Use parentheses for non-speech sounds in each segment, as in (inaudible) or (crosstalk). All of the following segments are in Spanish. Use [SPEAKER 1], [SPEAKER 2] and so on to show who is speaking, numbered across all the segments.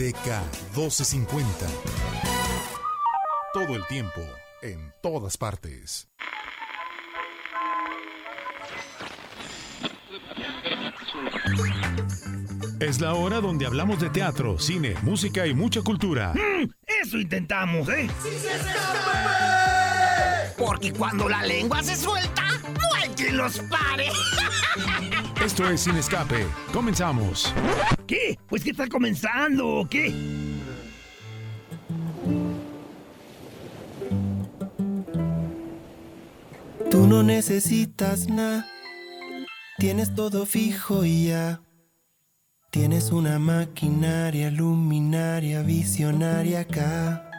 [SPEAKER 1] DK 1250. Todo el tiempo, en todas partes. Es la hora donde hablamos de teatro, cine, música y mucha cultura.
[SPEAKER 2] Mm, eso intentamos, ¿eh?
[SPEAKER 3] Porque cuando la lengua se suelta, no hay quien los pare. (laughs)
[SPEAKER 1] Esto es Sin Escape. Comenzamos.
[SPEAKER 2] ¿Qué? Pues que está comenzando, ¿o qué?
[SPEAKER 4] Tú no necesitas nada, tienes todo fijo y ya. Tienes una maquinaria luminaria visionaria acá.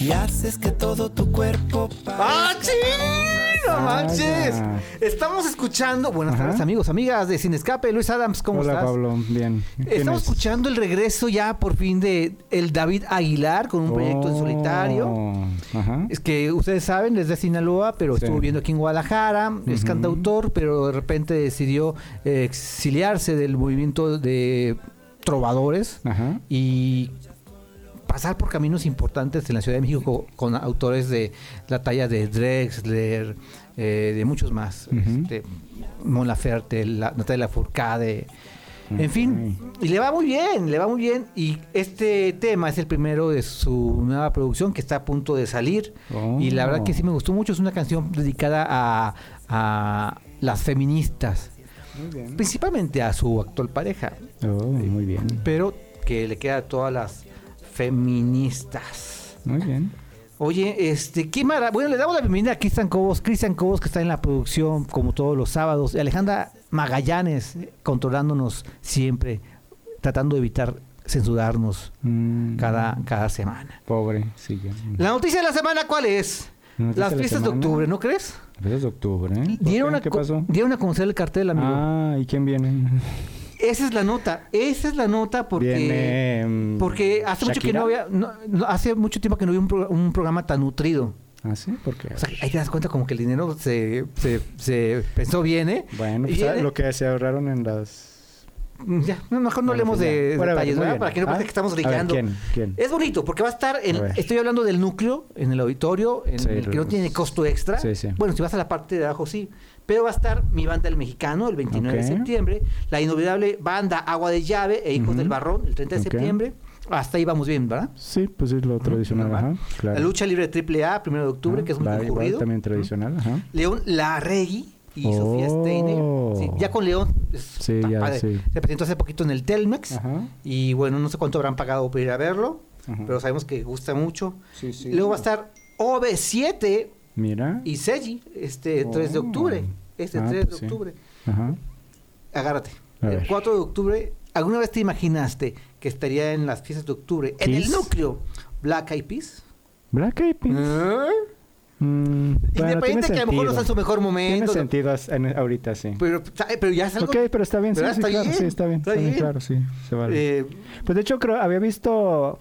[SPEAKER 4] Y haces que todo tu cuerpo
[SPEAKER 5] ¡Ah, sí! ¡No manches! Estamos escuchando. Buenas
[SPEAKER 6] Ajá.
[SPEAKER 5] tardes, amigos, amigas de Sin Escape. Luis Adams, ¿cómo
[SPEAKER 6] Hola
[SPEAKER 5] estás?
[SPEAKER 6] Pablo, bien. ¿Quién
[SPEAKER 5] Estamos
[SPEAKER 6] es?
[SPEAKER 5] escuchando el regreso ya por fin de el David Aguilar con un proyecto en solitario.
[SPEAKER 6] Oh, Ajá.
[SPEAKER 5] Es que ustedes saben, es de Sinaloa, pero
[SPEAKER 6] Sí.
[SPEAKER 5] estuvo viviendo aquí en Guadalajara, es cantautor, pero de repente decidió eh, exiliarse del movimiento de trovadores
[SPEAKER 6] Ajá.
[SPEAKER 5] y pasar por caminos importantes en la Ciudad de México co- con, autores de la talla de Drexler, eh, de muchos más,
[SPEAKER 6] Ujú.
[SPEAKER 5] este, Mon Laferte, la, Natalia Furcade, en fin, y le va muy bien, le va muy bien, y este tema es el primero de su nueva producción que está a punto de salir,
[SPEAKER 6] Oh.
[SPEAKER 5] y la verdad que sí me gustó mucho, es una canción dedicada a, a las feministas,
[SPEAKER 6] Muy bien.
[SPEAKER 5] principalmente a su actual pareja,
[SPEAKER 6] Oh, muy bien.
[SPEAKER 5] pero que le queda a todas las feministas.
[SPEAKER 6] Muy bien.
[SPEAKER 5] Oye, este, qué mara... Bueno, le damos la bienvenida a Cristian Cobos, Cristian Cobos que está en la producción como todos los sábados, y Alejandra Magallanes controlándonos siempre, tratando de evitar censurarnos
[SPEAKER 6] Mm,
[SPEAKER 5] cada, cada semana.
[SPEAKER 6] Pobre, sí. ya.
[SPEAKER 5] La noticia de la semana, ¿cuál es? Las
[SPEAKER 6] la
[SPEAKER 5] fiestas de octubre, ¿no crees?
[SPEAKER 6] Empiezas de octubre, ¿eh? ¿Por
[SPEAKER 5] Dieron
[SPEAKER 6] qué?
[SPEAKER 5] a,
[SPEAKER 6] ¿Qué pasó?
[SPEAKER 5] dieron a conocer el cartel, amigo.
[SPEAKER 6] Ah, ¿y quién viene?
[SPEAKER 5] Esa es la nota, esa es la nota porque...
[SPEAKER 6] Viene. mm,
[SPEAKER 5] Porque hace mucho que
[SPEAKER 6] Shakira.
[SPEAKER 5] no había, no- no, hace mucho tiempo que no había un, pro- un programa tan nutrido.
[SPEAKER 6] Ah, sí, ¿por qué?
[SPEAKER 5] O sea, ahí te das cuenta como que el dinero se, se, se pensó bien, ¿eh?
[SPEAKER 6] Bueno, pues,
[SPEAKER 5] viene-
[SPEAKER 6] lo que se ahorraron en las.
[SPEAKER 5] Ya, no, mejor no hablemos
[SPEAKER 6] pues ya.
[SPEAKER 5] de detalles, ¿verdad?
[SPEAKER 6] bien.
[SPEAKER 5] Para que no
[SPEAKER 6] Ah,
[SPEAKER 5] parezca que estamos
[SPEAKER 6] ver,
[SPEAKER 5] brillando.
[SPEAKER 6] ¿quién? ¿Quién?
[SPEAKER 5] Es bonito porque va a estar, en,
[SPEAKER 6] A
[SPEAKER 5] estoy hablando del núcleo, en el auditorio, en
[SPEAKER 6] Sí,
[SPEAKER 5] el que no tiene costo extra.
[SPEAKER 6] Sí, sí.
[SPEAKER 5] Bueno, si vas a la parte de abajo, sí. Pero va a estar mi banda El Mexicano el 29 de septiembre, la inolvidable banda Agua de Llave e Hijos del Barrón el 30 de
[SPEAKER 6] Ok.
[SPEAKER 5] septiembre. Hasta ahí vamos bien, ¿verdad?
[SPEAKER 6] Sí, pues es lo tradicional,
[SPEAKER 5] normal.
[SPEAKER 6] ajá. Claro.
[SPEAKER 5] La lucha libre triple A, primero de octubre,
[SPEAKER 6] Ah,
[SPEAKER 5] que es muy
[SPEAKER 6] igual,
[SPEAKER 5] concurrido.
[SPEAKER 6] también tradicional, ajá.
[SPEAKER 5] León Larregui y
[SPEAKER 6] Oh.
[SPEAKER 5] Sofía Steiner. Sí, ya con León. es-
[SPEAKER 6] Sí,
[SPEAKER 5] está
[SPEAKER 6] ya,
[SPEAKER 5] padre.
[SPEAKER 6] sí.
[SPEAKER 5] Se presentó hace poquito en el Telmex.
[SPEAKER 6] Ajá.
[SPEAKER 5] Y bueno, no sé cuánto habrán pagado por ir a verlo.
[SPEAKER 6] Ajá.
[SPEAKER 5] Pero sabemos que gusta mucho.
[SPEAKER 6] Sí, sí.
[SPEAKER 5] Luego va a estar OB7
[SPEAKER 6] Mira.
[SPEAKER 5] y Seji este 3 de
[SPEAKER 6] Oh.
[SPEAKER 5] octubre. Este
[SPEAKER 6] Ah,
[SPEAKER 5] 3
[SPEAKER 6] pues
[SPEAKER 5] de
[SPEAKER 6] sí.
[SPEAKER 5] octubre.
[SPEAKER 6] Ajá.
[SPEAKER 5] Agárrate. El
[SPEAKER 6] ver.
[SPEAKER 5] 4 de octubre. ¿Alguna vez te imaginaste que estaría en las fiestas de octubre en el núcleo Black Eyed Peas?
[SPEAKER 6] Black Eyed Peas.
[SPEAKER 5] ¿Eh?
[SPEAKER 6] Mm,
[SPEAKER 5] Independiente que a lo mejor no está en su
[SPEAKER 6] sentido.
[SPEAKER 5] mejor momento.
[SPEAKER 6] Tiene sentido en- ahorita, sí.
[SPEAKER 5] Pero, pero ya es algo.
[SPEAKER 6] Ok, pero está bien, sí,
[SPEAKER 5] Está
[SPEAKER 6] claro,
[SPEAKER 5] bien,
[SPEAKER 6] sí, está bien,
[SPEAKER 5] está
[SPEAKER 6] está bien,
[SPEAKER 5] bien.
[SPEAKER 6] claro, sí, se vale.
[SPEAKER 5] eh,
[SPEAKER 6] Pues de hecho creo, había visto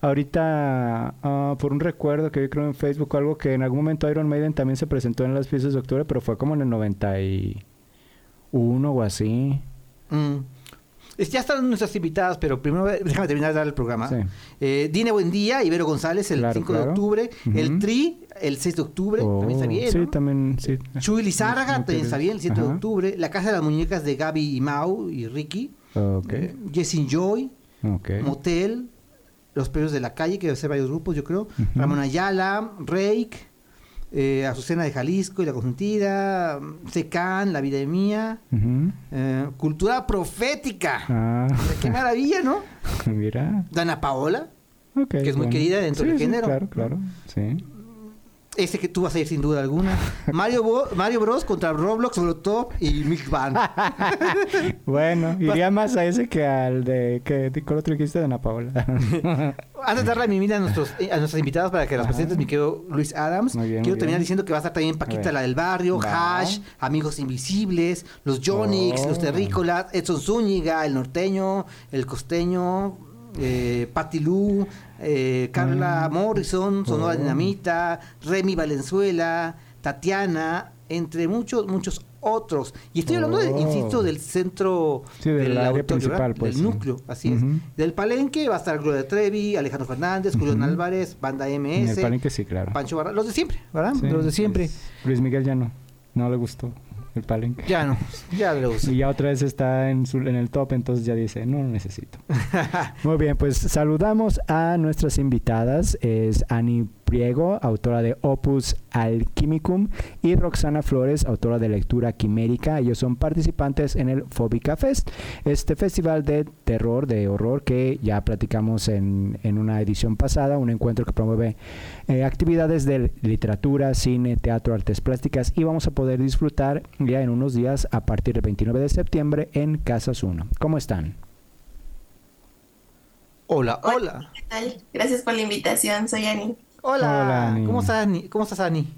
[SPEAKER 6] ahorita ah, por un recuerdo que vi creo en Facebook algo que en algún momento Iron Maiden también se presentó en las fiestas de octubre, pero fue como en el 91 o así.
[SPEAKER 5] Mm. Ya están nuestras invitadas, pero primero (laughs) déjame terminar de dar el programa.
[SPEAKER 6] Sí.
[SPEAKER 5] Eh, Dine Buendía, Ibero González el
[SPEAKER 6] Claro,
[SPEAKER 5] 5 de octubre. El. Tri el 6 de octubre. También está bien.
[SPEAKER 6] Sí,
[SPEAKER 5] ¿no?
[SPEAKER 6] también, sí.
[SPEAKER 5] Chuy Lizárraga
[SPEAKER 6] No
[SPEAKER 5] también está bien el 7 de octubre. La Casa de las Muñecas de Gaby y Mau y Ricky.
[SPEAKER 6] Ok,
[SPEAKER 5] Eh, Jessin Joy. Motel. Los Perros de la Calle, que debe ser varios grupos, yo creo. Ramón Ayala, Rake, eh, Azucena de Jalisco y La Consentida, Secan, La Vida de Mía, eh, Cultura Profética.
[SPEAKER 6] Ah,
[SPEAKER 5] Qué maravilla, ¿no? (laughs)
[SPEAKER 6] mira.
[SPEAKER 5] Dana Paola,
[SPEAKER 6] Ok,
[SPEAKER 5] Que es muy querida dentro
[SPEAKER 6] Sí,
[SPEAKER 5] del
[SPEAKER 6] sí,
[SPEAKER 5] género.
[SPEAKER 6] Claro, claro, sí.
[SPEAKER 5] Ese que tú vas a ir sin duda alguna. (laughs) Mario, Bo- Mario Bros contra Roblox, Molotov y Mix Band. (laughs)
[SPEAKER 6] Bueno, iría más a ese que al de que ¿cuál otro dijiste de Ana Paola. (laughs)
[SPEAKER 5] Antes de darle la bienvenida a nuestros, eh, a nuestras invitadas para que las
[SPEAKER 6] Ajá.
[SPEAKER 5] presentes, mi querido Luis Adams,
[SPEAKER 6] Muy bien,
[SPEAKER 5] quiero
[SPEAKER 6] muy
[SPEAKER 5] terminar
[SPEAKER 6] bien.
[SPEAKER 5] diciendo que va a estar también Paquita la del barrio,
[SPEAKER 6] Va.
[SPEAKER 5] Hash, Amigos Invisibles, los Jonix,
[SPEAKER 6] Oh.
[SPEAKER 5] los Terrícolas, Edson Zúñiga, el norteño, el costeño, eh, Patti Lu, eh, Carla
[SPEAKER 6] Mm.
[SPEAKER 5] Morrison, Sonora
[SPEAKER 6] Oh.
[SPEAKER 5] Dinamita, Remy Valenzuela, Tatiana, entre muchos, muchos otros. Y estoy hablando, de,
[SPEAKER 6] Oh.
[SPEAKER 5] insisto, del centro
[SPEAKER 6] Sí, del área principal, pues,
[SPEAKER 5] del
[SPEAKER 6] sí.
[SPEAKER 5] núcleo, así es. Del palenque va a estar Gloria Trevi, Alejandro Fernández, Julián. Álvarez, Banda
[SPEAKER 6] En
[SPEAKER 5] MS,
[SPEAKER 6] el palenque sí, claro.
[SPEAKER 5] Pancho Barra, los de siempre, ¿verdad?
[SPEAKER 6] Sí,
[SPEAKER 5] los de siempre.
[SPEAKER 6] Luis Miguel ya no. No le gustó el palenque.
[SPEAKER 5] Ya no, ya los. (laughs)
[SPEAKER 6] Y ya otra vez está en, su, en el top, entonces ya dice, no lo necesito. (laughs) Muy bien, pues saludamos a nuestras invitadas. Es Ani Priego, autora de Opus Alchimicum, y Roxana Flores, autora de Lectura Quimérica. Ellos son participantes en el Fóbica Fest, este festival de terror, de horror, que ya platicamos en, en una edición pasada, un encuentro que promueve eh, actividades de literatura, cine, teatro, artes plásticas, y vamos a poder disfrutar ya en unos días a partir del 29 de septiembre en Casas 1. ¿Cómo están?
[SPEAKER 5] Hola, hola.
[SPEAKER 7] ¿Qué tal? Gracias por la invitación, soy Ani.
[SPEAKER 5] Hola,
[SPEAKER 6] Hola, Ani.
[SPEAKER 5] ¿cómo estás, Ani? ¿Cómo estás, Ani?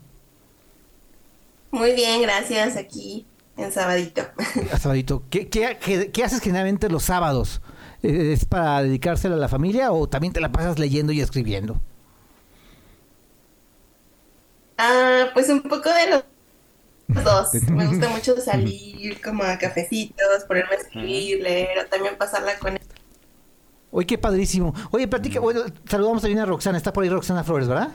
[SPEAKER 7] Muy bien, gracias, aquí en Sabadito. (laughs)
[SPEAKER 5] Sabadito, ¿qué, qué, qué- qué haces generalmente los sábados? ¿Es para dedicárselo a la familia o también te la pasas leyendo y escribiendo?
[SPEAKER 7] Ah, pues un poco de los (laughs) dos. Me gusta mucho salir como a cafecitos, ponerme a escribir, leer o también pasarla con
[SPEAKER 5] Oye, qué padrísimo. Oye, platica, bueno, saludamos también a Roxana, está por ahí Roxana Flores, ¿verdad?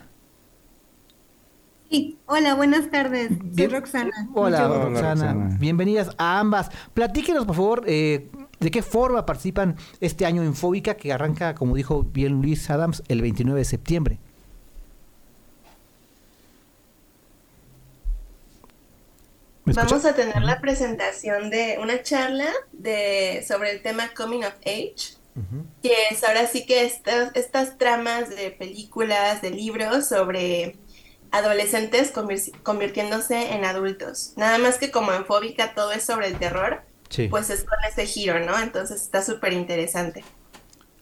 [SPEAKER 8] Sí, hola, buenas tardes. Soy
[SPEAKER 5] Bien-
[SPEAKER 8] Roxana.
[SPEAKER 5] Hola,
[SPEAKER 6] Hola,
[SPEAKER 5] Roxana.
[SPEAKER 6] Roxana.
[SPEAKER 5] Bienvenidas a ambas. Platíquenos, por favor, eh, de qué forma participan este año en Fóbica, que arranca, como dijo bien Luis Adams, el 29 de septiembre.
[SPEAKER 7] Vamos a tener la presentación de una charla de sobre el tema Coming of Age, que es ahora sí que estas, estas tramas de películas, de libros sobre adolescentes convir- convirtiéndose en adultos. Nada más que como en Fóbica todo es sobre el terror,
[SPEAKER 5] Sí.
[SPEAKER 7] pues es con ese giro, ¿no? Entonces está súper interesante.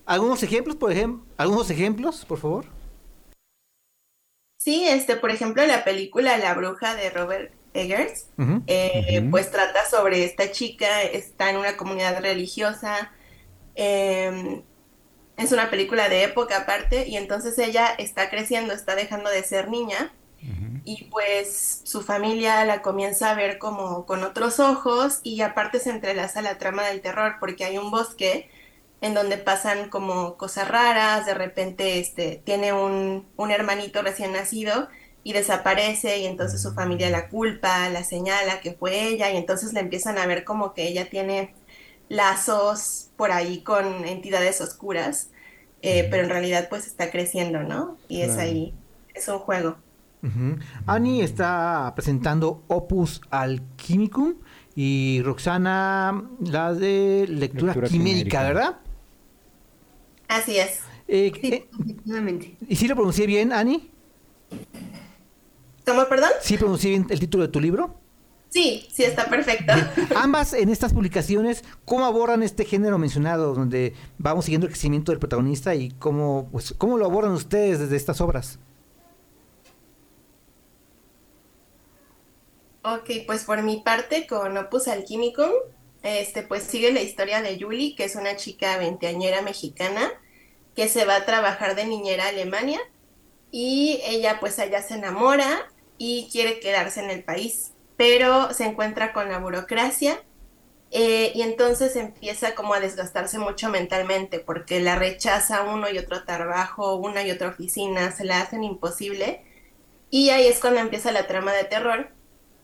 [SPEAKER 5] ¿Algunos ejemplos, por ejemplo? ¿Algunos ejemplos, por favor?
[SPEAKER 7] Sí, este, por ejemplo, la película La Bruja de Robert Eggers, eh, pues trata sobre esta chica, está en una comunidad religiosa, eh, es una película de época aparte, y entonces ella está creciendo, está dejando de ser niña, y pues su familia la comienza a ver como con otros ojos, y aparte se entrelaza la trama del terror, porque hay un bosque en donde pasan como cosas raras, de repente este, tiene un, un hermanito recién nacido y desaparece y entonces su familia la culpa, la señala que fue ella y entonces le empiezan a ver como que ella tiene lazos por ahí con entidades oscuras, eh, pero en realidad pues está creciendo, ¿no? Y es
[SPEAKER 6] Claro.
[SPEAKER 7] ahí, es un juego.
[SPEAKER 5] Ujú. Ani está presentando Opus Alchimicum y Roxana la de lectura,
[SPEAKER 6] Lectura
[SPEAKER 5] quimérica,
[SPEAKER 6] quimérica.
[SPEAKER 5] ¿verdad?
[SPEAKER 7] Así es.
[SPEAKER 5] Eh,
[SPEAKER 8] Sí,
[SPEAKER 5] eh,
[SPEAKER 8] efectivamente.
[SPEAKER 5] ¿Y si lo pronuncié bien, Ani?
[SPEAKER 7] ¿Cómo, perdón?
[SPEAKER 5] ¿Sí pronuncié bien el título de tu libro?
[SPEAKER 7] Sí, sí está perfecto.
[SPEAKER 5] Ambas en estas publicaciones, ¿cómo abordan este género mencionado, donde vamos siguiendo el crecimiento del protagonista y cómo, pues, cómo lo abordan ustedes desde estas obras?
[SPEAKER 7] Ok, pues por mi parte con Opus Alchimicum, este, pues sigue la historia de Julie, que es una chica veinteañera mexicana que se va a trabajar de niñera a Alemania y ella pues allá se enamora y quiere quedarse en el país, pero se encuentra con la burocracia eh, y entonces empieza como a desgastarse mucho mentalmente porque la rechaza uno y otro trabajo, una y otra oficina, se la hacen imposible y ahí es cuando empieza la trama de terror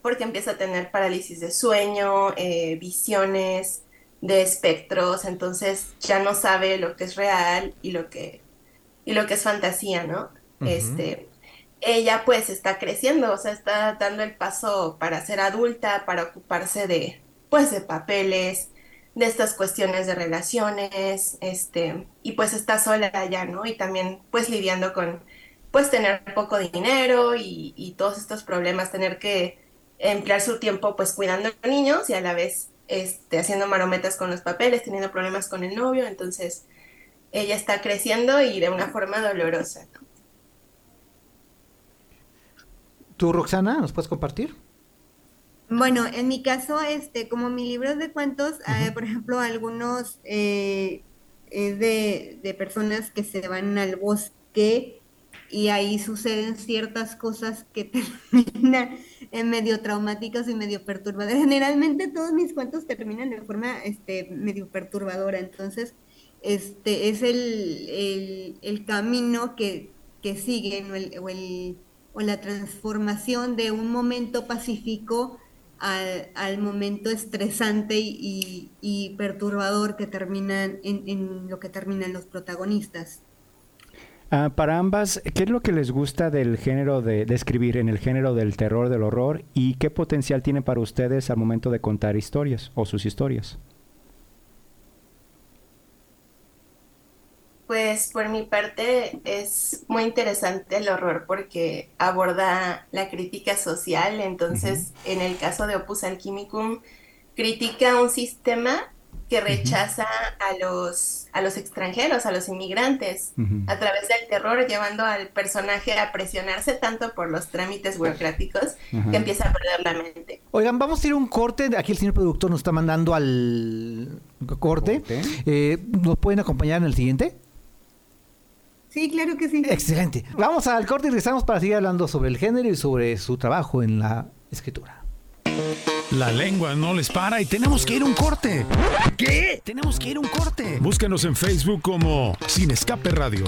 [SPEAKER 7] porque empieza a tener parálisis de sueño, eh, visiones de espectros, entonces ya no sabe lo que es real y lo que, y lo que es fantasía, ¿no? Este, ella pues está creciendo, o sea, está dando el paso para ser adulta, para ocuparse de, pues, de papeles, de estas cuestiones de relaciones, este, y pues está sola ya, ¿no? Y también pues lidiando con, pues, tener poco dinero y, y todos estos problemas, tener que emplear su tiempo pues cuidando a niños y a la vez este, haciendo marometas con los papeles, teniendo problemas con el novio, entonces ella está creciendo y de una forma dolorosa. ¿no?
[SPEAKER 5] ¿Tú, Roxana, nos puedes compartir?
[SPEAKER 8] Bueno, en mi caso, este, como mi libro de cuentos, eh, por ejemplo, algunos eh, es de, de personas que se van al bosque y ahí suceden ciertas cosas que (laughs) terminan en medio traumáticas y medio perturbadoras. Generalmente todos mis cuentos terminan de forma este, medio perturbadora, entonces este es el, el, camino que, que siguen o, el, o, el, o, la transformación de un momento pacífico al, momento estresante y, perturbador que terminan en, en lo que terminan los protagonistas.
[SPEAKER 6] Ah, para ambas, ¿qué es lo que les gusta del género de, de, escribir, en el género del terror, del horror? ¿Y qué potencial tiene para ustedes al momento de contar historias o sus historias?
[SPEAKER 7] Pues por mi parte es muy interesante el horror porque aborda la crítica social, entonces uh -huh. en el caso de Opus Alchimicum critica un sistema que rechaza a los, a los extranjeros, a los inmigrantes, uh -huh. a través del terror, llevando al personaje a presionarse tanto por los trámites burocráticos uh -huh. que empieza a perder la mente.
[SPEAKER 5] Oigan, vamos a ir a un corte. Aquí el señor productor nos está mandando al corte. ¿Corte? Eh, ¿Nos pueden acompañar en el siguiente?
[SPEAKER 8] Sí, claro que sí.
[SPEAKER 5] Excelente. Vamos al corte y regresamos para seguir hablando sobre el género y sobre su trabajo en la escritura.
[SPEAKER 1] La lengua no les para y tenemos que ir a un corte.
[SPEAKER 2] ¿Qué?
[SPEAKER 1] Tenemos que ir a un corte. Búscanos en Facebook como Sin Escape Radio.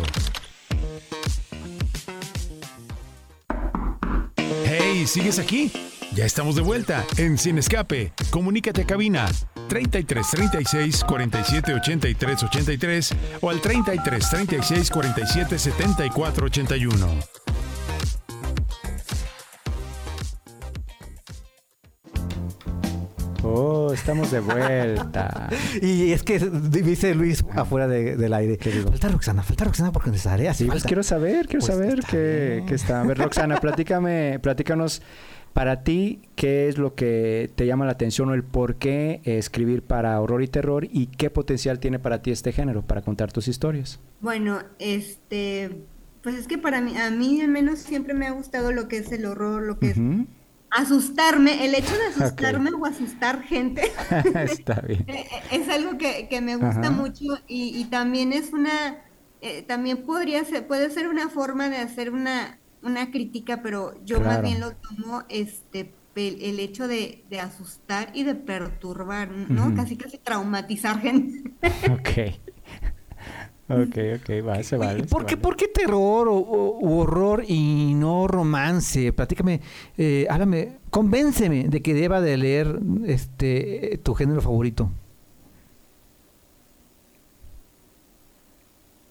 [SPEAKER 1] Hey, ¿sigues aquí? Ya estamos de vuelta en Sin Escape. Comunícate a cabina 33 36 47 83 83 o al 33 36 47 74 81.
[SPEAKER 6] Oh, estamos de vuelta. (laughs)
[SPEAKER 5] y es que dice Luis afuera de, del aire. Falta Roxana, falta Roxana porque necesitaría.
[SPEAKER 6] Sí, pues quiero saber, quiero pues saber qué, qué está. A ver, Roxana, (laughs) platícame, platícanos para ti, ¿qué es lo que te llama la atención o el por qué escribir para horror y terror y qué potencial tiene para ti este género para contar tus historias?
[SPEAKER 8] Bueno, este, pues es que para mí, a mí al menos siempre me ha gustado lo que es el horror, lo que uh -huh. es asustarme, el hecho de asustarme okay. o asustar gente (laughs)
[SPEAKER 6] Está bien. (laughs)
[SPEAKER 8] es algo que, que me gusta Ajá. mucho y, y, también es una, eh, también podría ser, puede ser una forma de hacer una, una crítica, pero yo claro. más bien lo tomo este el, hecho de, de, asustar y de perturbar, ¿no? Uh -huh. Casi casi traumatizar gente.
[SPEAKER 6] Ok. (laughs) Ok, ok, va, se vale.
[SPEAKER 5] ¿Por,
[SPEAKER 6] se
[SPEAKER 5] qué,
[SPEAKER 6] vale.
[SPEAKER 5] ¿Por qué terror o, o, horror y no romance? Platícame, eh, háblame, convénceme de que deba de leer este tu género favorito.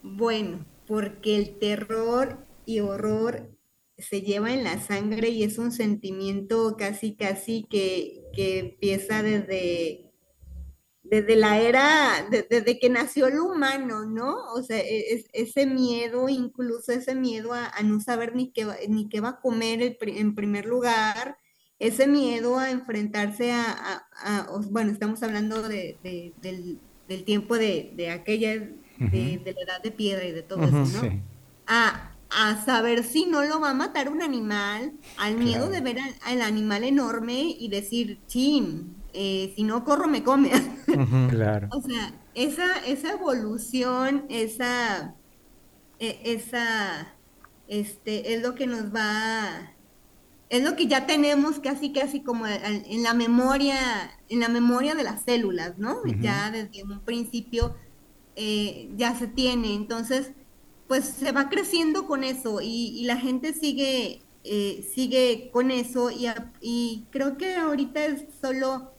[SPEAKER 8] Bueno, porque el terror y horror se lleva en la sangre y es un sentimiento casi, casi que, que empieza desde desde la era, de, desde que nació el humano, ¿no? O sea, e, es, ese miedo, incluso ese miedo a, a, no saber ni qué, ni qué va a comer el, en primer lugar, ese miedo a enfrentarse a, a, a bueno, estamos hablando de, de, del, del, tiempo de, de aquella, uh -huh. de, la edad de piedra y de todo uh -huh, eso, ¿no? Sí. A, a saber si no lo va a matar un animal, al miedo claro. de ver al, al, animal enorme y decir, chin, eh, si no corro me come.
[SPEAKER 6] Uh -huh, claro.
[SPEAKER 8] o sea, esa, esa evolución, esa, e, esa, este, es lo que nos va, es lo que ya tenemos casi, casi como en la memoria, en la memoria de las células, ¿no? Uh -huh. Ya desde un principio eh, ya se tiene, entonces, pues se va creciendo con eso y, y la gente sigue, eh, sigue con eso y, y creo que ahorita es solo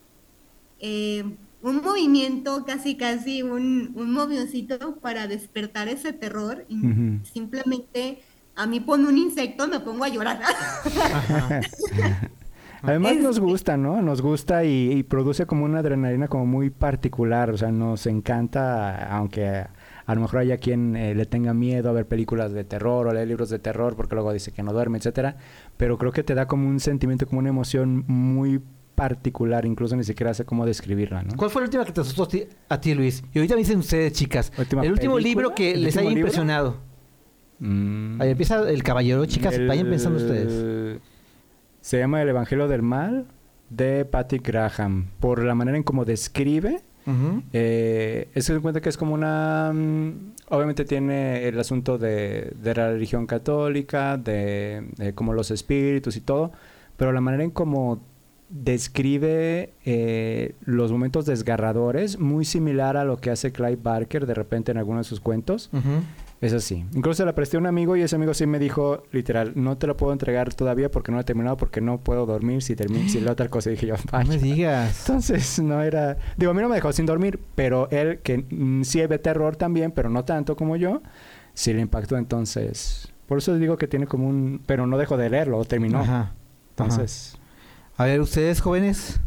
[SPEAKER 8] eh, un movimiento, casi casi un, un movioncito para despertar ese terror. Y uh -huh. Simplemente a mí pone un insecto, me pongo a llorar. (laughs)
[SPEAKER 6] Además nos gusta, ¿no? Nos gusta y, y, produce como una adrenalina como muy particular, o sea, nos encanta, aunque a lo mejor haya quien eh, le tenga miedo a ver películas de terror o leer libros de terror porque luego dice que no duerme, etcétera, pero creo que te da como un sentimiento, como una emoción muy particular, incluso ni siquiera sé cómo describirla, ¿no?
[SPEAKER 5] ¿Cuál fue la última que te asustó a ti, Luis? Y ahorita me dicen ustedes, chicas, el último libro que les haya libro? impresionado. Mm. Ahí empieza El Caballero, chicas, el, vayan pensando ustedes.
[SPEAKER 6] Se llama El Evangelio del Mal de Patty Graham. Por la manera en cómo describe Eh, se cuenta que es como una... Mm, obviamente tiene el asunto de, de la religión católica, de, de, como los espíritus y todo, pero la manera en cómo describe eh, los momentos desgarradores, muy similar a lo que hace Clive Barker de repente en algunos de sus cuentos. Es así. Incluso la presté a un amigo y ese amigo sí me dijo, literal, no te lo puedo entregar todavía porque no he terminado, porque no puedo dormir si termino, si la otra cosa. Y dije yo,
[SPEAKER 5] No me digas.
[SPEAKER 6] Entonces, no era... Digo, a mí no me dejó sin dormir, pero él, que mm, sí ve terror también, pero no tanto como yo, sí le impactó. Entonces, por eso digo que tiene como un... Pero no dejo de leerlo, terminó. Ajá. Entonces...
[SPEAKER 5] A ver, ustedes jóvenes.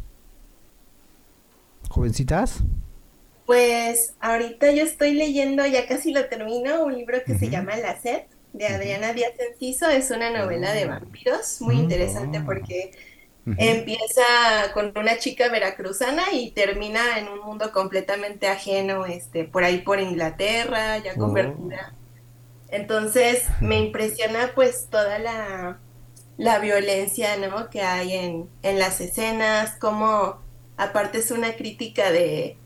[SPEAKER 5] Jovencitas.
[SPEAKER 7] Pues ahorita yo estoy leyendo, ya casi lo termino, un libro que se llama La Sed, de Adriana Díaz Enciso. Es una novela de vampiros, muy interesante porque empieza con una chica veracruzana y termina en un mundo completamente ajeno, este, por ahí por Inglaterra, ya convertida. Oh. Entonces me impresiona pues toda la, la violencia, ¿no? Que hay en, en las escenas, como aparte es una crítica de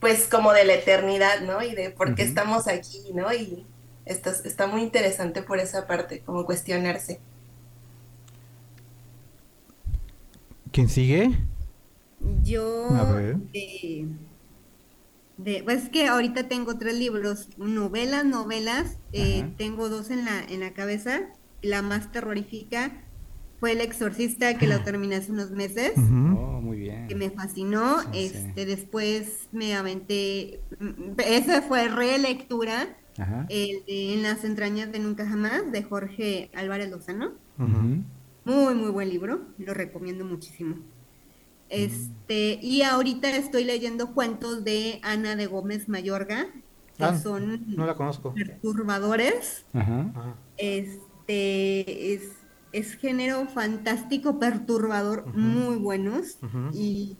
[SPEAKER 7] pues como de la eternidad, ¿no? Y de por qué estamos aquí, ¿no? Y está, está muy interesante por esa parte, como cuestionarse.
[SPEAKER 5] ¿Quién sigue?
[SPEAKER 8] Yo de, pues es que ahorita tengo tres libros, novelas, novelas, eh, tengo dos en la, en la cabeza, la más terrorífica fue El Exorcista que lo terminé hace unos meses.
[SPEAKER 6] Oh, muy bien.
[SPEAKER 8] Que me fascinó. este, después me aventé. Esa fue relectura. El de En las entrañas de Nunca Jamás, de Jorge Álvarez Lozano. Muy, muy buen libro. Lo recomiendo muchísimo. Este, y ahorita estoy leyendo cuentos de Ana de Gómez Mayorga, que ah, son
[SPEAKER 5] no la conozco.
[SPEAKER 8] perturbadores. Este es es género fantástico, perturbador, muy buenos. y,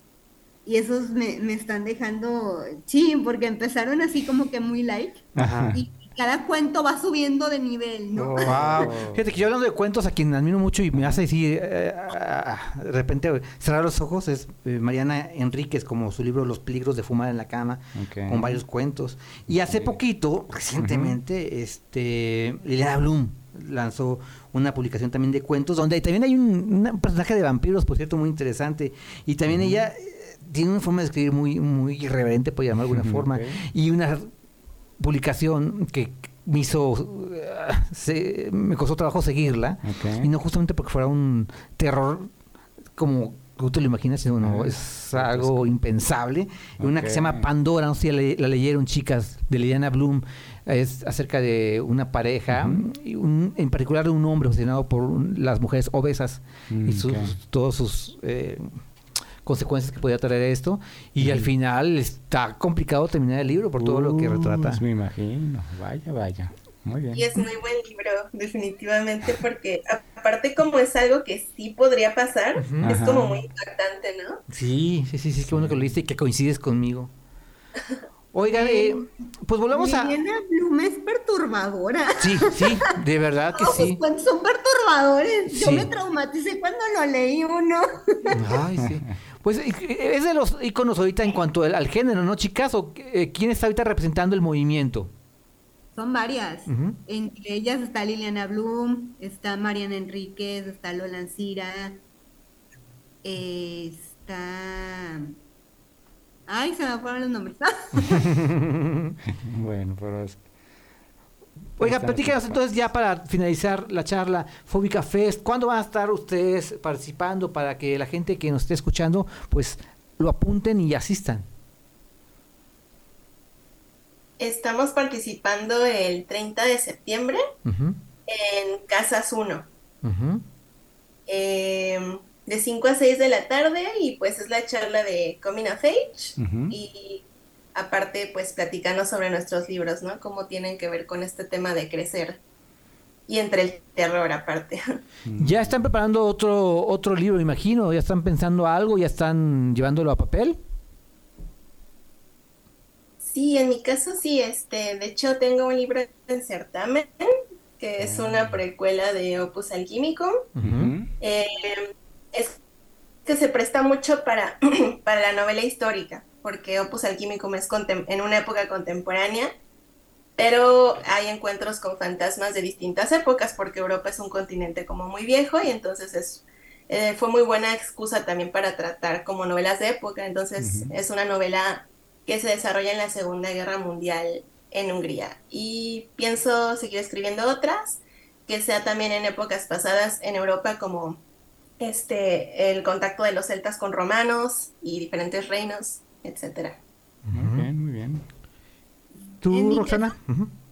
[SPEAKER 8] esos me, están dejando ching, porque empezaron así como que muy light. Y cada cuento va subiendo de nivel, ¿no?
[SPEAKER 5] Oh, wow. Fíjate que yo hablando de cuentos a quien admiro mucho y me hace decir, eh, de repente cerrar los ojos, es eh, Mariana Enríquez, como su libro Los peligros de fumar en la cama, con varios cuentos. Y hace poquito, recientemente, este Liliana Bloom lanzó una publicación también de cuentos, donde también hay un, personaje de vampiros, por cierto, muy interesante. Y también ella eh, tiene una forma de escribir muy, muy irreverente, por llamar de alguna forma. Y una publicación que me hizo, se, me costó trabajo seguirla. Y no justamente porque fuera un terror como tú te lo imaginas, no, es algo impensable. Una que se llama Pandora, no sé si la, leyeron chicas, de Liliana Bloom, es acerca de una pareja, y en particular de un hombre obsesionado por las mujeres obesas y mm, sus, todos sus eh, consecuencias que podía traer esto. Y al final está complicado terminar el libro por todo lo que retrata.
[SPEAKER 6] Pues me imagino, vaya, vaya. Muy bien.
[SPEAKER 7] Y es muy buen libro, definitivamente, porque aparte como es algo que sí podría pasar, es como muy impactante, ¿no?
[SPEAKER 5] Sí, sí, sí, sí, qué bueno que lo leíste y que coincides conmigo. (laughs) Oigan, eh, pues volvemos a.
[SPEAKER 8] Liliana Bloom es perturbadora.
[SPEAKER 5] Sí, sí, de verdad que (laughs) sí.
[SPEAKER 8] son perturbadores. Yo me traumaticé cuando lo leí uno. (laughs)
[SPEAKER 5] Ay, sí. Pues es de los iconos ahorita en cuanto al, género, ¿no, chicas? ¿O, eh, ¿Quién está ahorita representando el movimiento?
[SPEAKER 8] Son varias. Entre ellas está Liliana Bloom, está Mariana Enríquez, está Lola Ancira, está Ay, se me fueron los nombres. (laughs)
[SPEAKER 6] bueno, pero es...
[SPEAKER 5] Oiga, platícanos entonces ya para finalizar la charla, Fóbica Fest, ¿cuándo van a estar ustedes participando para que la gente que nos esté escuchando pues lo apunten y asistan?
[SPEAKER 7] Estamos participando el 30 de septiembre en Casas 1 de 5 a 6 de la tarde y pues es la charla de Coming of Age y aparte pues platicando sobre nuestros libros, ¿no? Cómo tienen que ver con este tema de crecer y entre el terror aparte. (laughs)
[SPEAKER 5] ¿Ya están preparando otro otro libro, imagino? ¿Ya están pensando algo? ¿Ya están llevándolo a papel?
[SPEAKER 7] Sí, en mi caso sí, este, de hecho tengo un libro en certamen que es una ah. precuela de Opus Alquímico es que se presta mucho para, (clears throat) para la novela histórica. porque Opus Alquimicum es en una época contemporánea, pero hay encuentros con fantasmas de distintas épocas, porque Europa es un continente como muy viejo y entonces es, eh, fue muy buena excusa también para tratar como novelas de época. Entonces es una novela que se desarrolla en la Segunda Guerra Mundial en Hungría. Y pienso seguir escribiendo otras que sea también en épocas pasadas en Europa como este el contacto de los celtas con romanos y diferentes reinos, etcétera.
[SPEAKER 6] Muy bien, muy bien.
[SPEAKER 5] ¿Tú, Roxana?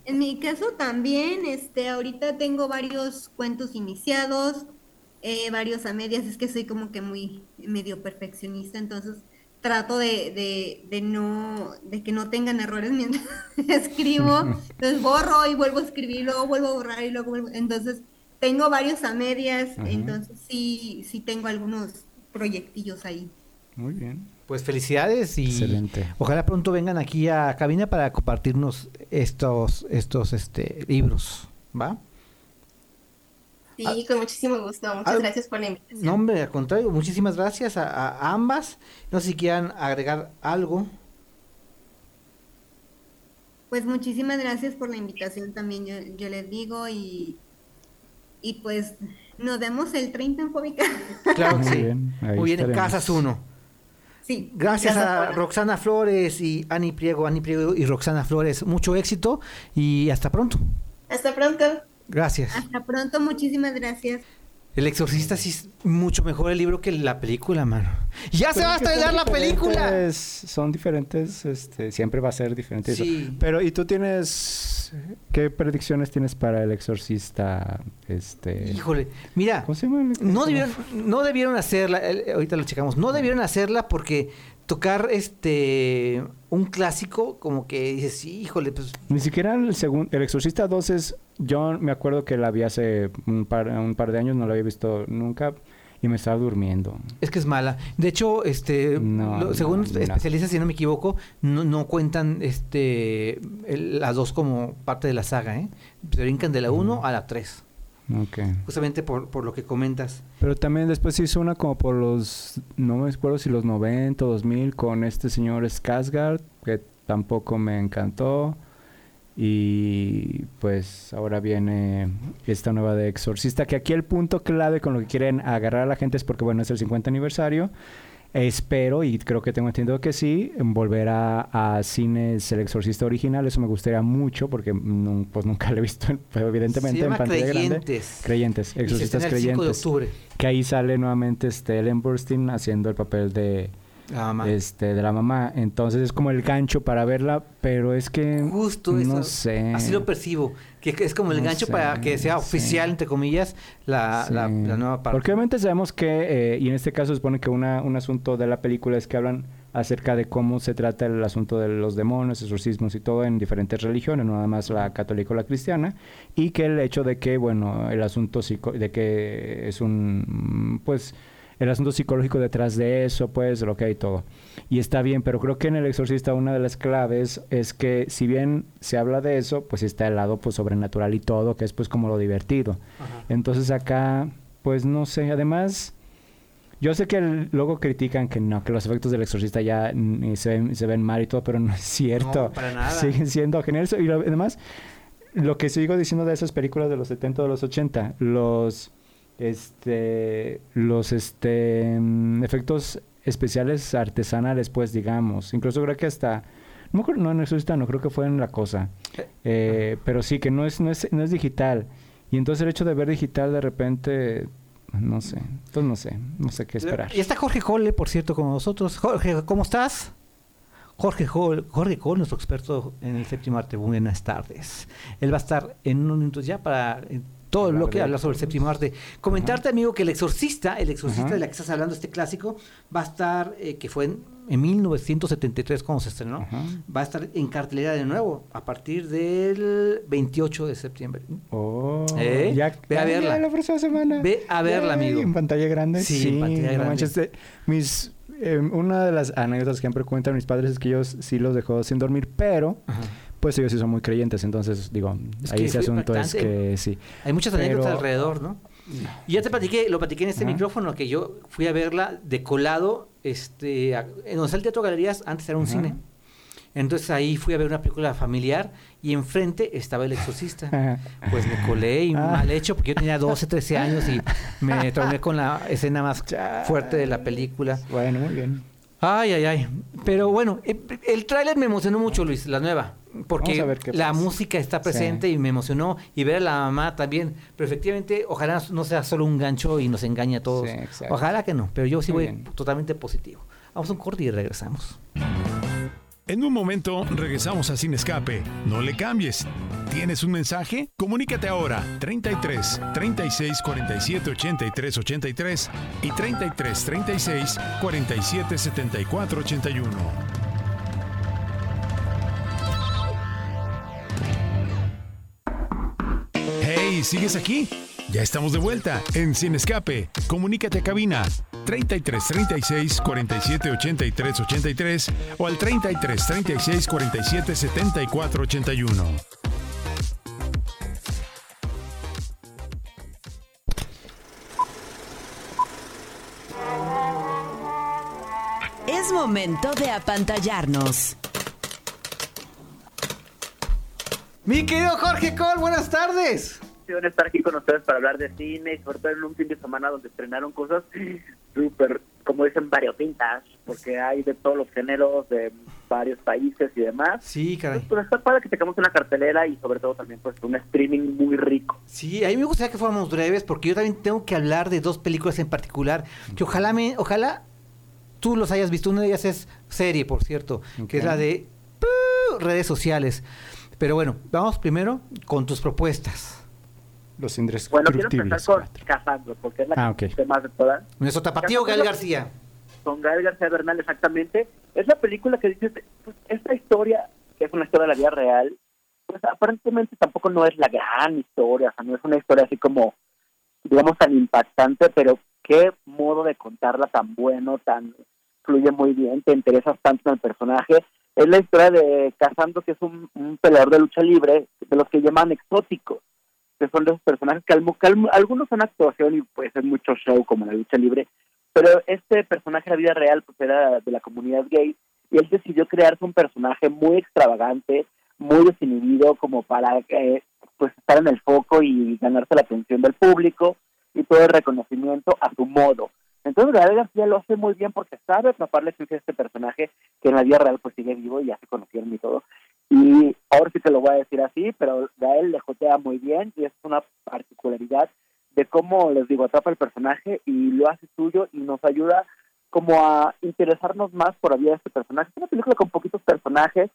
[SPEAKER 8] En mi caso también, este, ahorita tengo varios cuentos iniciados, eh, varios a medias, es que soy como que muy medio perfeccionista, entonces trato de, de, no, de que no tengan errores mientras (laughs) escribo, entonces borro y vuelvo a escribir, luego vuelvo a borrar y luego vuelvo, entonces tengo varios a medias, entonces sí, sí tengo algunos proyectillos ahí.
[SPEAKER 6] Muy bien.
[SPEAKER 5] Pues felicidades y ojalá pronto vengan aquí a cabina para compartirnos estos, estos este, libros, ¿va?
[SPEAKER 7] Sí, ah. con muchísimo gusto. Muchas ah, gracias por la invitación.
[SPEAKER 5] No, hombre, al contrario, muchísimas gracias a, ambas. No sé si quieran agregar algo.
[SPEAKER 8] Pues muchísimas gracias por la invitación también, yo, les digo, y, y pues nos vemos el 30 en Fóbica. (laughs)
[SPEAKER 5] Claro que sí. Muy bien, en Casas 1.
[SPEAKER 8] Sí.
[SPEAKER 5] Gracias a Roxana Flores y Ani Priego, Ani Priego y Roxana Flores. Mucho éxito y hasta pronto.
[SPEAKER 7] Hasta pronto.
[SPEAKER 5] Gracias.
[SPEAKER 8] Hasta pronto, muchísimas gracias.
[SPEAKER 5] El Exorcista sí es mucho mejor el libro que la película, mano. ¡Ya se va a estrenar la película!
[SPEAKER 6] Son diferentes, este, siempre va a ser diferente. Sí. Pero, ¿y tú tienes qué predicciones tienes para el Exorcista? Este,
[SPEAKER 5] Híjole, mira, no debieron, no debieron hacerla, ahorita lo checamos, no debieron hacerla porque tocar este un clásico como que dices, sí, híjole, pues
[SPEAKER 6] ni siquiera el segundo el Exorcista 2 es yo me acuerdo que la vi hace un par un par de años, no la había visto nunca y me estaba durmiendo.
[SPEAKER 5] Es que es mala. De hecho, este según especialistas si no me equivoco, no, no cuentan este las dos como parte de la saga, ¿eh? Se brincan de la 1 a la 3.
[SPEAKER 6] Okay.
[SPEAKER 5] Justamente por, por, lo que comentas.
[SPEAKER 6] Pero también después hizo una como por los, no me acuerdo si los 90 o 2000 con este señor Skarsgård, que tampoco me encantó. Y pues ahora viene esta nueva de Exorcista, que aquí el punto clave con lo que quieren agarrar a la gente es porque bueno, es el 50 aniversario Espero, y creo que tengo entendido que sí, volver a, cines El Exorcista original. Eso me gustaría mucho porque pues nunca lo he visto, (laughs) evidentemente en pantalla
[SPEAKER 5] creyentes.
[SPEAKER 6] grande. Creyentes. Exorcistas creyentes. Que ahí sale nuevamente este Ellen Burstyn haciendo el papel de la mamá. Este, de la mamá. Entonces es como el gancho para verla, pero es que.
[SPEAKER 5] Justo
[SPEAKER 6] no
[SPEAKER 5] eso.
[SPEAKER 6] sé.
[SPEAKER 5] Así lo percibo. Que es como el gancho para que sea oficial, entre comillas, la, la, nueva parte.
[SPEAKER 6] Porque obviamente sabemos que, eh, y en este caso se supone que una, un asunto de la película es que hablan acerca de cómo se trata el asunto de los demonios, exorcismos y todo en diferentes religiones, no nada más la católica o la cristiana, y que el hecho de que, bueno, el asunto de que es un, pues, el asunto psicológico detrás de eso, pues, lo que hay todo. Y está bien, pero creo que en El Exorcista una de las claves es que si bien se habla de eso, pues está el lado pues sobrenatural y todo, que es pues como lo divertido. Entonces acá, pues no sé, además... Yo sé que luego critican que no, que los efectos del exorcista ya se, ven, se ven mal y todo, pero no es cierto.
[SPEAKER 5] para nada.
[SPEAKER 6] Siguen siendo geniales. Y además, lo que sigo diciendo de esas películas de los 70 o de los 80, los este los este mm, efectos especiales artesanales pues digamos. Incluso creo que hasta no no no, no creo que fue en la cosa. Eh, pero sí que no es, no es no es digital. Y entonces el hecho de ver digital de repente no sé entonces no sé no sé qué esperar.
[SPEAKER 5] Y está Jorge Jolle por cierto con nosotros. Jorge cómo estás Jorge Hall, Jorge Hall, nuestro experto en el séptimo arte. Buenas tardes. Él va a estar en unos minutos ya para todo lo que habla sobre el séptimo arte. Comentarte, amigo, que El Exorcista, El Exorcista de la que estás hablando, este clásico, va a estar, eh, que fue en, 1973 cuando se estrenó, va a estar en cartelera de nuevo a partir del 28 de septiembre.
[SPEAKER 6] Oh, ¿Eh? ya,
[SPEAKER 5] ve a verla.
[SPEAKER 6] la próxima semana.
[SPEAKER 5] Ve a verla, amigo.
[SPEAKER 6] En pantalla grande.
[SPEAKER 5] Sí, en pantalla grande.
[SPEAKER 6] Eh, mis, una de las anécdotas que siempre cuentan mis padres es que ellos sí los dejó sin dormir, pero pues ellos sí son muy creyentes, entonces digo, ahí ese asunto es que sí.
[SPEAKER 5] Hay muchas anécdotas alrededor, ¿no? Y ya te platiqué, lo platiqué en este micrófono, que yo fui a verla de colado, este, a- en donde el Teatro Galerías, antes era un cine. Entonces ahí fui a ver una película familiar y enfrente estaba El Exorcista. Pues me colé y
[SPEAKER 6] Ah.
[SPEAKER 5] mal hecho porque yo tenía 12, 13 años y me traumé con la escena más fuerte de la película.
[SPEAKER 6] Bueno, muy bien.
[SPEAKER 5] Ay, ay, ay. Pero bueno, eh, el tráiler me emocionó mucho, Luis, la nueva. Porque
[SPEAKER 6] ver
[SPEAKER 5] la música está presente
[SPEAKER 6] Sí.
[SPEAKER 5] y me emocionó. Y ver a la mamá también. Pero efectivamente, ojalá no sea solo un gancho y nos engañe a todos.
[SPEAKER 6] Sí,
[SPEAKER 5] ojalá que no. Pero yo sí
[SPEAKER 6] Muy
[SPEAKER 5] voy
[SPEAKER 6] bien.
[SPEAKER 5] totalmente positivo. Vamos a un corte y regresamos.
[SPEAKER 1] En un momento regresamos a Sin Escape. No le cambies. ¿Tienes un mensaje? Comunícate ahora 33 36 47 83 83 y 33 36 47 74 81. Hey, ¿sigues aquí? Ya estamos de vuelta en Sin Escape. Comunícate a cabina 33 36 47 83 83 o al 33 36 47 74 81.
[SPEAKER 9] Es momento de apantallarnos.
[SPEAKER 5] Mi querido Jorge Col, buenas tardes.
[SPEAKER 10] Emoción estar aquí con ustedes para hablar de cine y sobre todo en un fin de semana donde estrenaron cosas súper, como dicen, variopintas, porque hay de todos los géneros, de varios países y demás.
[SPEAKER 5] Sí, caray.
[SPEAKER 10] Pues, pues está padre que tengamos una cartelera y sobre todo también pues un streaming muy rico.
[SPEAKER 5] Sí, a mí me gustaría que fuéramos breves porque yo también tengo que hablar de dos películas en particular que ojalá me, ojalá tú los hayas visto. Una de ellas es serie, por cierto, que es la de redes sociales. Pero bueno, vamos primero con tus propuestas.
[SPEAKER 6] Los
[SPEAKER 10] Bueno, quiero empezar con Cazando, porque es la
[SPEAKER 6] Ah,
[SPEAKER 10] que más de todas.
[SPEAKER 5] Nuestro tapatío Gael García.
[SPEAKER 10] con Gael García Bernal exactamente, es la película que dices, pues, esta historia, que es una historia de la vida real, pues aparentemente tampoco no es la gran historia, o sea, no es una historia así como, digamos, tan impactante, pero qué modo de contarla tan bueno, tan fluye muy bien, te interesas tanto en el personaje. Es la historia de Casando, que es un, un peleador de lucha libre, de los que llaman exóticos, son de esos personajes que, que al- algunos son actuación y puede ser mucho show como la lucha libre, pero este personaje en la vida real pues era de la comunidad gay y él decidió crearse un personaje muy extravagante, muy desinhibido como para eh, pues estar en el foco y ganarse la atención del público y todo el reconocimiento a su modo. Entonces Gael García lo hace muy bien porque sabe atraparle su a este personaje que en la vida real pues sigue vivo y ya se conocieron y todo. Y ahora sí te lo voy a decir así, pero Gael le jotea muy bien y es una particularidad de cómo, les digo, atrapa el personaje y lo hace suyo y nos ayuda como a interesarnos más por la vida de este personaje. Es una película con poquitos personajes,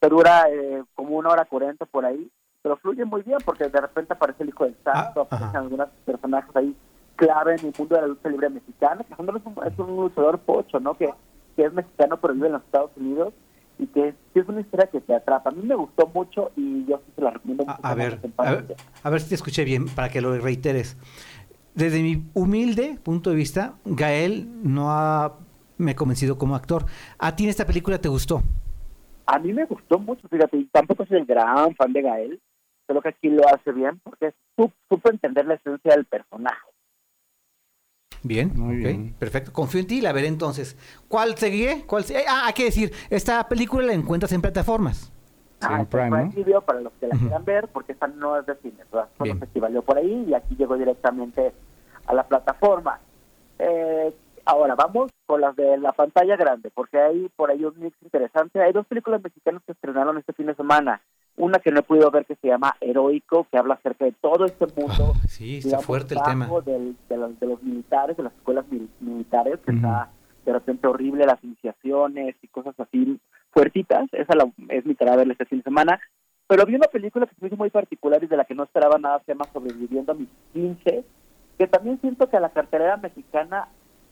[SPEAKER 10] que dura eh, como una hora cuarenta por ahí, pero fluye muy bien porque de repente aparece el hijo del santo, aparecen algunos personajes ahí clave en el mundo de la lucha libre mexicana, que es un, es un luchador pocho, ¿no? Que, que es mexicano pero vive en los Estados Unidos y que es una historia que te atrapa. A mí me gustó mucho y yo sí se la recomiendo mucho.
[SPEAKER 5] A ver, a ver, a ver si te escuché bien para que lo reiteres. Desde mi humilde punto de vista, Gael no ha me ha convencido como actor. ¿A ti en esta película te gustó?
[SPEAKER 10] A mí me gustó mucho, fíjate, tampoco soy el gran fan de Gael, creo que aquí lo hace bien porque supo entender la esencia del personaje.
[SPEAKER 5] Bien,
[SPEAKER 6] Muy bien.
[SPEAKER 5] perfecto. Confío en ti y la veré entonces. ¿Cuál seguiré? ¿Cuál se- Ah, hay que decir, esta película la encuentras en plataformas.
[SPEAKER 10] Ah,
[SPEAKER 6] en Prime,
[SPEAKER 10] Prime
[SPEAKER 6] ¿no?
[SPEAKER 10] Video para los que la quieran ver, porque esta no es de cine, ¿verdad? solo
[SPEAKER 5] Bien.
[SPEAKER 10] por ahí y aquí llegó directamente a la plataforma. Eh, ahora vamos con las de la pantalla grande, porque hay por ahí un mix interesante. Hay dos películas mexicanas que estrenaron este fin de semana. Una que no he podido ver que se llama Heroico, que habla acerca de todo este mundo.
[SPEAKER 5] Ah, sí, está
[SPEAKER 10] digamos,
[SPEAKER 5] fuerte el tema.
[SPEAKER 10] del- de, los, de los militares, de las escuelas mil- militares, que está de repente horrible, las iniciaciones y cosas así fuertitas. Esa la, es mi tarea verla este fin de semana. Pero vi una película que se me hizo muy particular y de la que no esperaba nada, se llama Sobreviviendo a mis 15, que también siento que a la cartelera mexicana,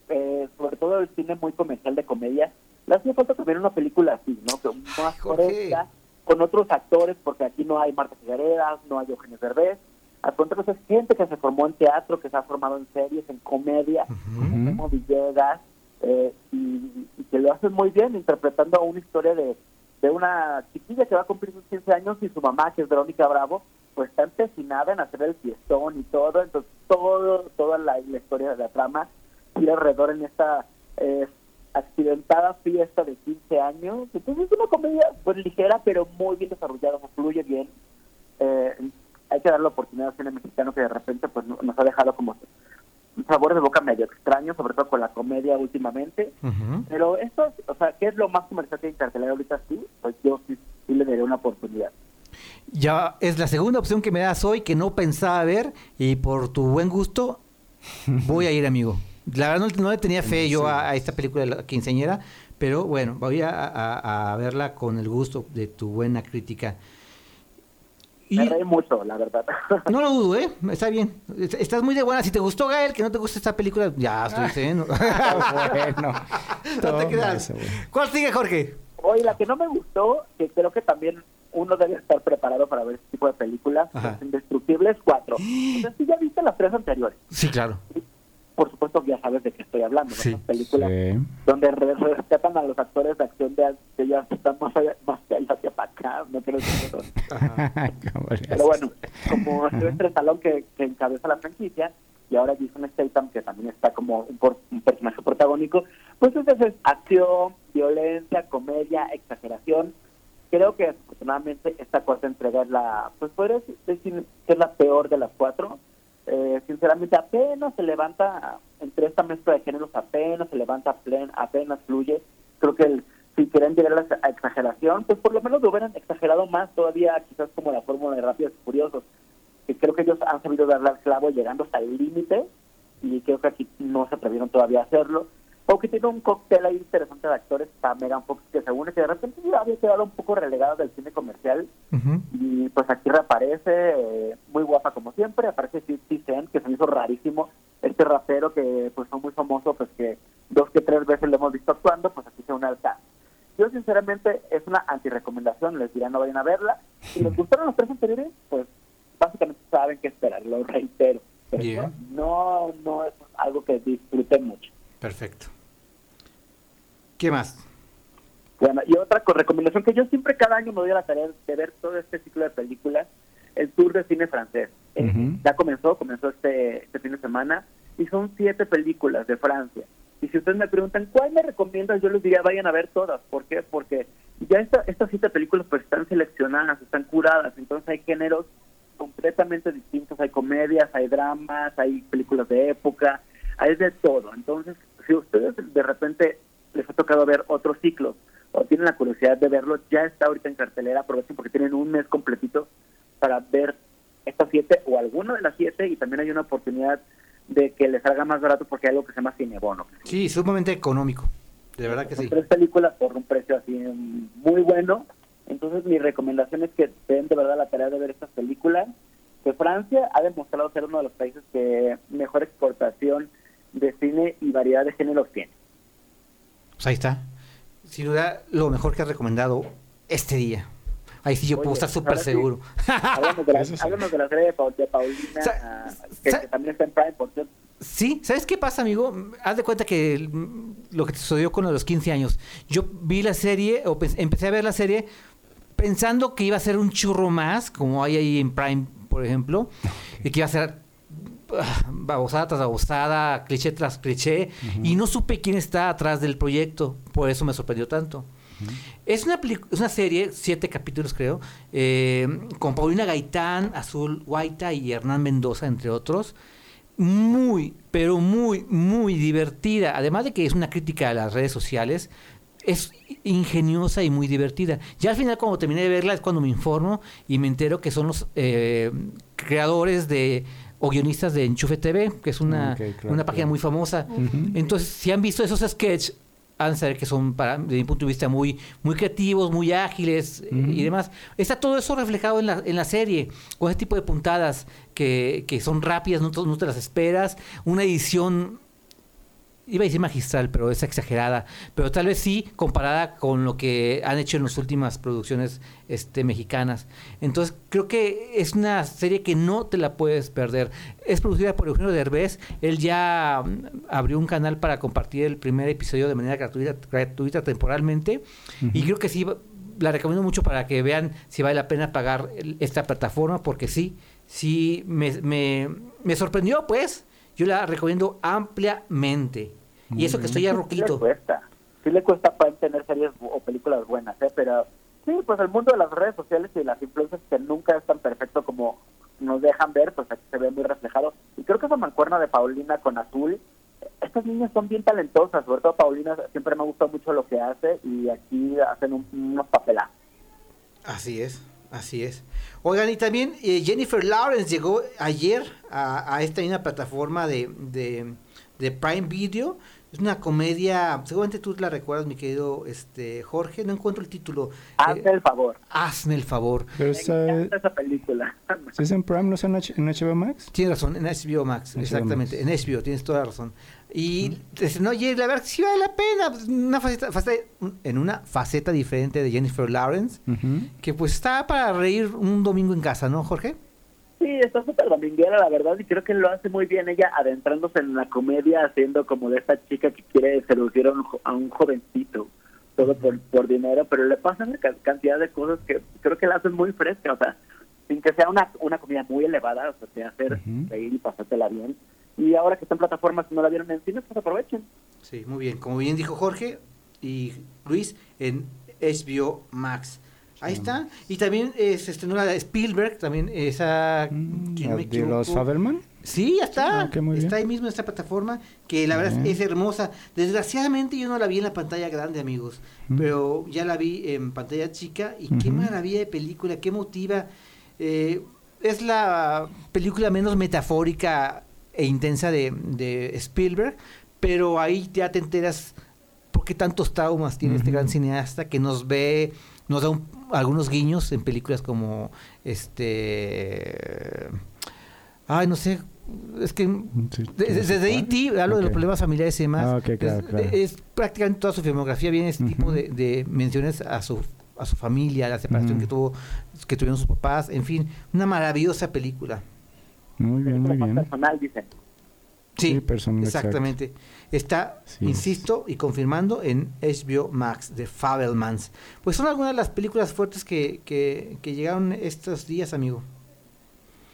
[SPEAKER 10] eh, sobre todo el cine muy comercial de comedia, le hace falta también una película así, ¿no? Que más fresca, con otros actores, porque aquí no hay Marta Figueredas, no hay Eugenio Derbez, al contrario, es gente que se formó en teatro, que se ha formado en series, en comedia, como Villegas, eh, y, y que lo hacen muy bien, interpretando una historia de, de una chiquilla que va a cumplir sus 15 años y su mamá, que es Verónica Bravo, pues está empecinada en hacer el fiestón y todo, entonces todo, toda la, la historia de la trama gira alrededor en esta eh, accidentada fiesta de 15 años. Entonces es una comedia pues ligera, pero muy bien desarrollada, fluye bien. Eh, hay que dar la oportunidad al cine mexicano que de repente pues no- nos ha dejado como un sabor de boca medio extraño, sobre todo con la comedia últimamente. Pero esto, o sea, ¿qué es lo más comercial que cartelera ahorita? Sí, pues yo sí, sí le daré una oportunidad.
[SPEAKER 5] Ya es la segunda opción que me das hoy que no pensaba ver y por tu buen gusto voy a ir, amigo. La verdad no, no le tenía fe yo a, a esta película de la quinceañera, pero bueno, voy a, a- a verla con el gusto de tu buena crítica.
[SPEAKER 10] Me reí mucho, la verdad. (laughs)
[SPEAKER 5] No lo dudo, ¿eh? Está bien. Est- Estás muy de buena. Si te gustó Gael, que no te gusta esta película, ya estoy diciendo. (laughs)
[SPEAKER 6] bueno.
[SPEAKER 5] no te
[SPEAKER 6] güey.
[SPEAKER 5] ¿Cuál sigue, Jorge?
[SPEAKER 10] Oye, la que no me gustó, que creo que también uno debe estar preparado para ver este tipo de películas,
[SPEAKER 5] Ajá.
[SPEAKER 10] es Indestructibles 4. O sea, sí ya viste las tres anteriores.
[SPEAKER 5] Sí, claro.
[SPEAKER 10] Por supuesto que ya sabes de qué estoy hablando, ¿no?
[SPEAKER 5] Sí.
[SPEAKER 10] Las películas
[SPEAKER 6] Sí.
[SPEAKER 10] donde re- rescatan a los actores de acción de que ya están más allá, más allá hacia para acá, no quiero decir eso.
[SPEAKER 6] ¿Cómo le
[SPEAKER 10] Pero bueno, como Silvestre Stallone que, que encabeza la franquicia y ahora Jason Statham que también está como un, por- un personaje protagónico, pues entonces es acción, violencia, comedia, exageración. Creo que afortunadamente esta cuarta entrega es la, pues podría decir que es la peor de las cuatro. Eh, sinceramente apenas se levanta entre esta mezcla de géneros apenas se levanta plen, apenas fluye. Creo que si quieren llegar a exageración pues por lo menos lo hubieran exagerado más todavía quizás como la fórmula de Rápidos y Furiosos que creo que ellos han sabido darle al clavo llegando hasta el límite y creo que aquí no se atrevieron todavía a hacerlo o que tiene un cóctel ahí interesante de actores está Megan Fox que según que de repente ya había quedado un poco relegada del cine comercial. Y pues aquí reaparece eh, muy guapa como siempre. Aparece 50 Cent que se me hizo rarísimo. Este rapero que pues fue muy famoso pues que dos que tres veces lo hemos visto actuando pues aquí se une al cast. Yo sinceramente es una antirecomendación les diré no vayan a verla. Si les gustaron los tres anteriores pues básicamente saben qué esperar lo reitero. Pero
[SPEAKER 5] Bien.
[SPEAKER 10] no no es algo que disfruten mucho.
[SPEAKER 5] Perfecto. ¿Qué más?
[SPEAKER 10] Bueno, y otra co- recomendación que yo siempre cada año me doy a la tarea de ver todo este ciclo de películas, el Tour de Cine Francés. Eh. Ya comenzó, comenzó este, este fin de semana, y son siete películas de Francia. Y si ustedes me preguntan, ¿cuál me recomiendas? Yo les diría, vayan a ver todas. ¿Por qué? Porque ya esta, estas siete películas pues están seleccionadas, están curadas, entonces hay géneros completamente distintos, hay comedias, hay dramas, hay películas de época, hay de todo. Entonces, si ustedes de repente les ha tocado ver otros ciclos o tienen la curiosidad de verlo, ya está ahorita en cartelera, aprovechen porque tienen un mes completito para ver estas siete o alguna de las siete y también hay una oportunidad de que les salga más barato porque hay algo que se llama cinebono.
[SPEAKER 5] Sí, sumamente económico. De verdad que
[SPEAKER 10] Son
[SPEAKER 5] sí.
[SPEAKER 10] tres películas por un precio así muy bueno. Entonces mi recomendación es que den de verdad la tarea de ver estas películas. Que Francia ha demostrado ser uno de los países que mejor exportación de cine y variedad de géneros tiene.
[SPEAKER 5] Pues ahí está. Sin duda, lo mejor que has recomendado este día. Ahí sí yo
[SPEAKER 10] Oye,
[SPEAKER 5] puedo estar súper
[SPEAKER 10] sí.
[SPEAKER 5] seguro.
[SPEAKER 10] Háblanos de la, (laughs)
[SPEAKER 6] sí.
[SPEAKER 10] de la serie de, Paul- de Paulina,
[SPEAKER 5] Sa-
[SPEAKER 10] que, también está en Prime, por cierto.
[SPEAKER 5] Sí, ¿sabes qué pasa, amigo? Haz de cuenta que lo que te sucedió con los 15 años. Yo vi la serie, o pe- empecé a ver la serie pensando que iba a ser un churro más, como hay ahí en Prime, por ejemplo, y que iba a ser (laughs) babosada tras babosada, cliché tras cliché, y no supe quién está atrás del proyecto, por eso me sorprendió tanto. Es una, es una serie, siete capítulos creo, eh, con Paulina Gaitán, Azul Guaita y Hernán Mendoza, entre otros. Muy, pero muy, muy divertida. Además de que es una crítica a las redes sociales, es ingeniosa y muy divertida. Ya al final, cuando terminé de verla, es cuando me informo y me entero que son los eh, creadores de o guionistas de Enchufe TV, que es una,
[SPEAKER 6] claro,
[SPEAKER 5] una página
[SPEAKER 6] claro.
[SPEAKER 5] muy famosa. Entonces, si han visto esos sketches, han de saber que son, para, desde mi punto de vista, muy, muy creativos, muy ágiles eh, y demás. Está todo eso reflejado en la, en la serie, con ese tipo de puntadas que, que son rápidas, no, no te las esperas. Una edición, iba a decir magistral, pero es exagerada. Pero tal vez sí, comparada con lo que han hecho en las últimas producciones este, mexicanas. Entonces, creo que es una serie que no te la puedes perder. Es producida por Eugenio Derbez. Él ya mm, abrió un canal para compartir el primer episodio de manera gratuita, gratuita temporalmente. Y creo que sí la recomiendo mucho para que vean si vale la pena pagar esta plataforma, porque sí, sí, me, me, me sorprendió, pues. Yo la recomiendo ampliamente. Y eso que estoy ya
[SPEAKER 10] Sí le
[SPEAKER 5] roquito.
[SPEAKER 10] cuesta. Sí le cuesta para tener series o películas buenas, ¿eh? Pero sí, pues el mundo de las redes sociales y las influencias que nunca es tan perfecto como nos dejan ver, pues aquí se ve muy reflejado. Y creo que esa mancuerna de Paulina con Azul, estas niñas son bien talentosas, sobre todo Paulina siempre me ha gustado mucho lo que hace y aquí hacen un- unos papelazos.
[SPEAKER 5] Así es, así es. Oigan, y también eh, Jennifer Lawrence llegó ayer a, a esta misma plataforma de, de, de Prime Video. Es una comedia, seguramente tú la recuerdas, mi querido este Jorge, no encuentro el título.
[SPEAKER 10] Hazme
[SPEAKER 5] Eh,
[SPEAKER 10] el favor.
[SPEAKER 5] hazme el favor.
[SPEAKER 6] Pero
[SPEAKER 10] Me encanta esa película. (laughs)
[SPEAKER 6] ¿sí es en Prime, no es en, H- en HBO Max?
[SPEAKER 5] Tienes razón, en HBO Max,
[SPEAKER 6] HBO
[SPEAKER 5] exactamente, en HBO, tienes toda la razón. Y no, oye, la verdad sí vale la pena, pues, una faceta, faceta- en una faceta diferente de Jennifer Lawrence, que pues está para reír un domingo en casa, ¿no, Jorge?
[SPEAKER 10] Sí, está súper dominguera, la verdad, y creo que lo hace muy bien ella adentrándose en la comedia, haciendo como de esta chica que quiere seducir a un, jo- a un jovencito, todo por, por dinero, pero le pasan ca- cantidad de cosas que creo que la hacen muy fresca, o sea, sin que sea una, una comedia muy elevada, o sea, te hacer
[SPEAKER 6] Ujú.
[SPEAKER 10] reír y pasártela bien. Y ahora que está en plataformas y no la vieron en cine, pues aprovechen.
[SPEAKER 5] Sí, muy bien. Como bien dijo Jorge y Luis, en HBO Max. Ahí está. Y también eh, se estrenó la de Spielberg, también esa...
[SPEAKER 6] Mm,
[SPEAKER 5] si no
[SPEAKER 6] ¿la
[SPEAKER 5] me
[SPEAKER 6] ¿De los. Faberman?
[SPEAKER 5] Sí, ya está.
[SPEAKER 6] Ah,
[SPEAKER 5] está ahí mismo en esta plataforma, que la verdad es, hermosa. Desgraciadamente yo no la vi en la pantalla grande, amigos,
[SPEAKER 6] Mm.
[SPEAKER 5] pero ya la vi en pantalla chica y qué maravilla de película, qué motiva. Eh, es la película menos metafórica e intensa de, de Spielberg, pero ahí ya te enteras por qué tantos traumas tiene este gran cineasta que nos ve, nos da un- algunos guiños en películas como este... Ay, no sé, es que
[SPEAKER 6] Sí,
[SPEAKER 5] desde, E.T. hablo de los problemas familiares y demás.
[SPEAKER 6] Ah, ok, claro,
[SPEAKER 5] es,
[SPEAKER 6] claro.
[SPEAKER 5] es prácticamente toda su filmografía viene este tipo de, de menciones a su a su familia, la separación que tuvo que tuvieron sus papás, en fin, una maravillosa película.
[SPEAKER 6] Muy bien, muy bien.
[SPEAKER 10] personal, dicen.
[SPEAKER 5] Sí,
[SPEAKER 6] Sí, personal, exacto.
[SPEAKER 5] Está,
[SPEAKER 6] Sí.
[SPEAKER 5] insisto y confirmando, en HBO Max de Fabelmans. Pues son algunas de las películas fuertes que, que, que llegaron estos días, amigo.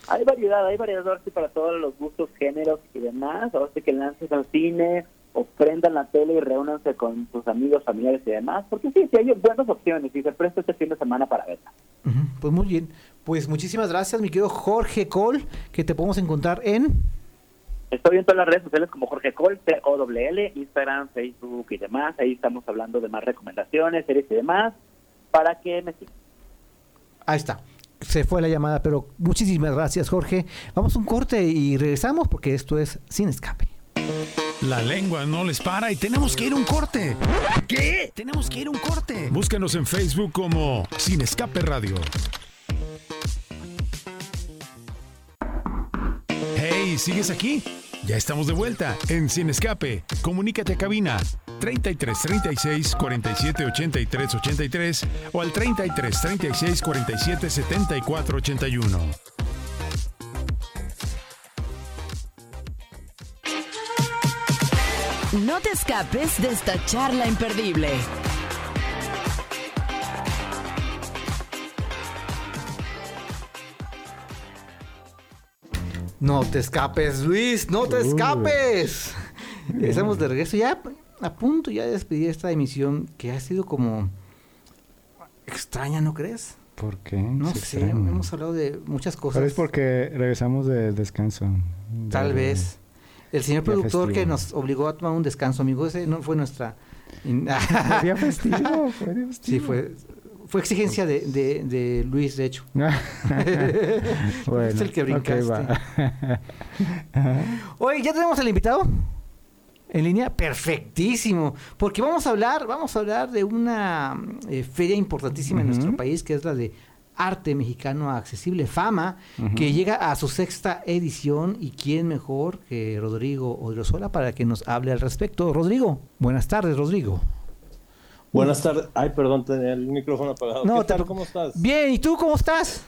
[SPEAKER 10] Hay variedad, hay variedad ahora sí para todos los gustos, géneros y demás. Ahora sí que lances al cine o prendan la tele y reúnanse con sus amigos, familiares y demás. Porque sí, sí hay buenas opciones y se presta este fin de semana para verla.
[SPEAKER 5] Pues muy bien. Pues muchísimas gracias, mi querido Jorge Cole, que te podemos encontrar en...
[SPEAKER 10] Estoy en todas las redes sociales como Jorge Col, T-O-W-L, Instagram, Facebook y demás. Ahí estamos hablando de más recomendaciones, series y demás, para que me sigan.
[SPEAKER 5] Ahí está. Se fue la llamada, pero muchísimas gracias, Jorge. Vamos a un corte y regresamos porque esto es Sin Escape.
[SPEAKER 1] La lengua no les para y tenemos que ir a un corte.
[SPEAKER 2] ¿Qué?
[SPEAKER 1] Tenemos que ir a un corte. Búscanos en Facebook como Sin Escape Radio. Hey, ¿sigues aquí? Ya estamos de vuelta en Sin Escape. Comunícate a cabina 33 36 47 83 83 o al 33 36 47 74 81.
[SPEAKER 9] No te escapes de esta charla imperdible.
[SPEAKER 5] No te escapes, Luis, no te escapes. Estamos de regreso ya a punto ya de despedir esta emisión que ha sido como extraña, ¿no crees?
[SPEAKER 6] ¿Por qué?
[SPEAKER 5] No
[SPEAKER 6] Se
[SPEAKER 5] sé,
[SPEAKER 6] extraña.
[SPEAKER 5] hemos hablado de muchas cosas.
[SPEAKER 6] Tal vez porque regresamos de descanso.
[SPEAKER 5] Tal vez. El señor productor que nos obligó a tomar un descanso, amigo, ese no fue nuestra...
[SPEAKER 6] Día festivo, fue día (laughs)
[SPEAKER 5] sí,
[SPEAKER 6] festivo.
[SPEAKER 5] fue, fue exigencia de, de, de Luis, de hecho. (laughs)
[SPEAKER 6] bueno, (laughs)
[SPEAKER 5] Es el que brincaste. (laughs) Oye, ¿ya tenemos al invitado? En línea, perfectísimo. Porque vamos a hablar, vamos a hablar de una eh, feria importantísima en nuestro país, que es la de Arte Mexicano Accesible Fama, que llega a su sexta edición. ¿Y quién mejor que Rodrigo Odriozola para que nos hable al respecto? Rodrigo, buenas tardes, Rodrigo.
[SPEAKER 11] Buenas tardes. Ay, perdón, tenía el micrófono apagado.
[SPEAKER 5] No,
[SPEAKER 11] ¿Qué tal? ¿Cómo estás?
[SPEAKER 5] Bien, ¿y tú cómo estás?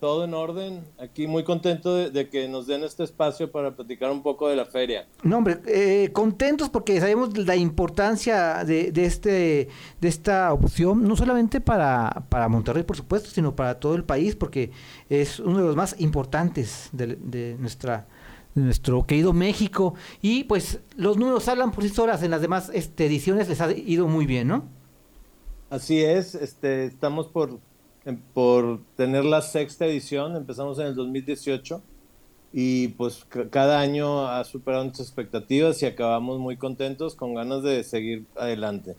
[SPEAKER 11] todo en orden. Aquí muy contento de, que nos den este espacio para platicar un poco de la feria.
[SPEAKER 5] No, hombre, eh, contentos porque sabemos la importancia de, este, de esta opción, no solamente para, para Monterrey, por supuesto, sino para todo el país, porque es uno de los más importantes de, nuestra nuestro querido México. Y pues los números hablan por sí solas, en las demás este, ediciones les ha ido muy bien, ¿no?
[SPEAKER 11] Así es, este, estamos por por tener la sexta edición, empezamos en el 2018 y pues cada año ha superado nuestras expectativas y acabamos muy contentos con ganas de seguir adelante.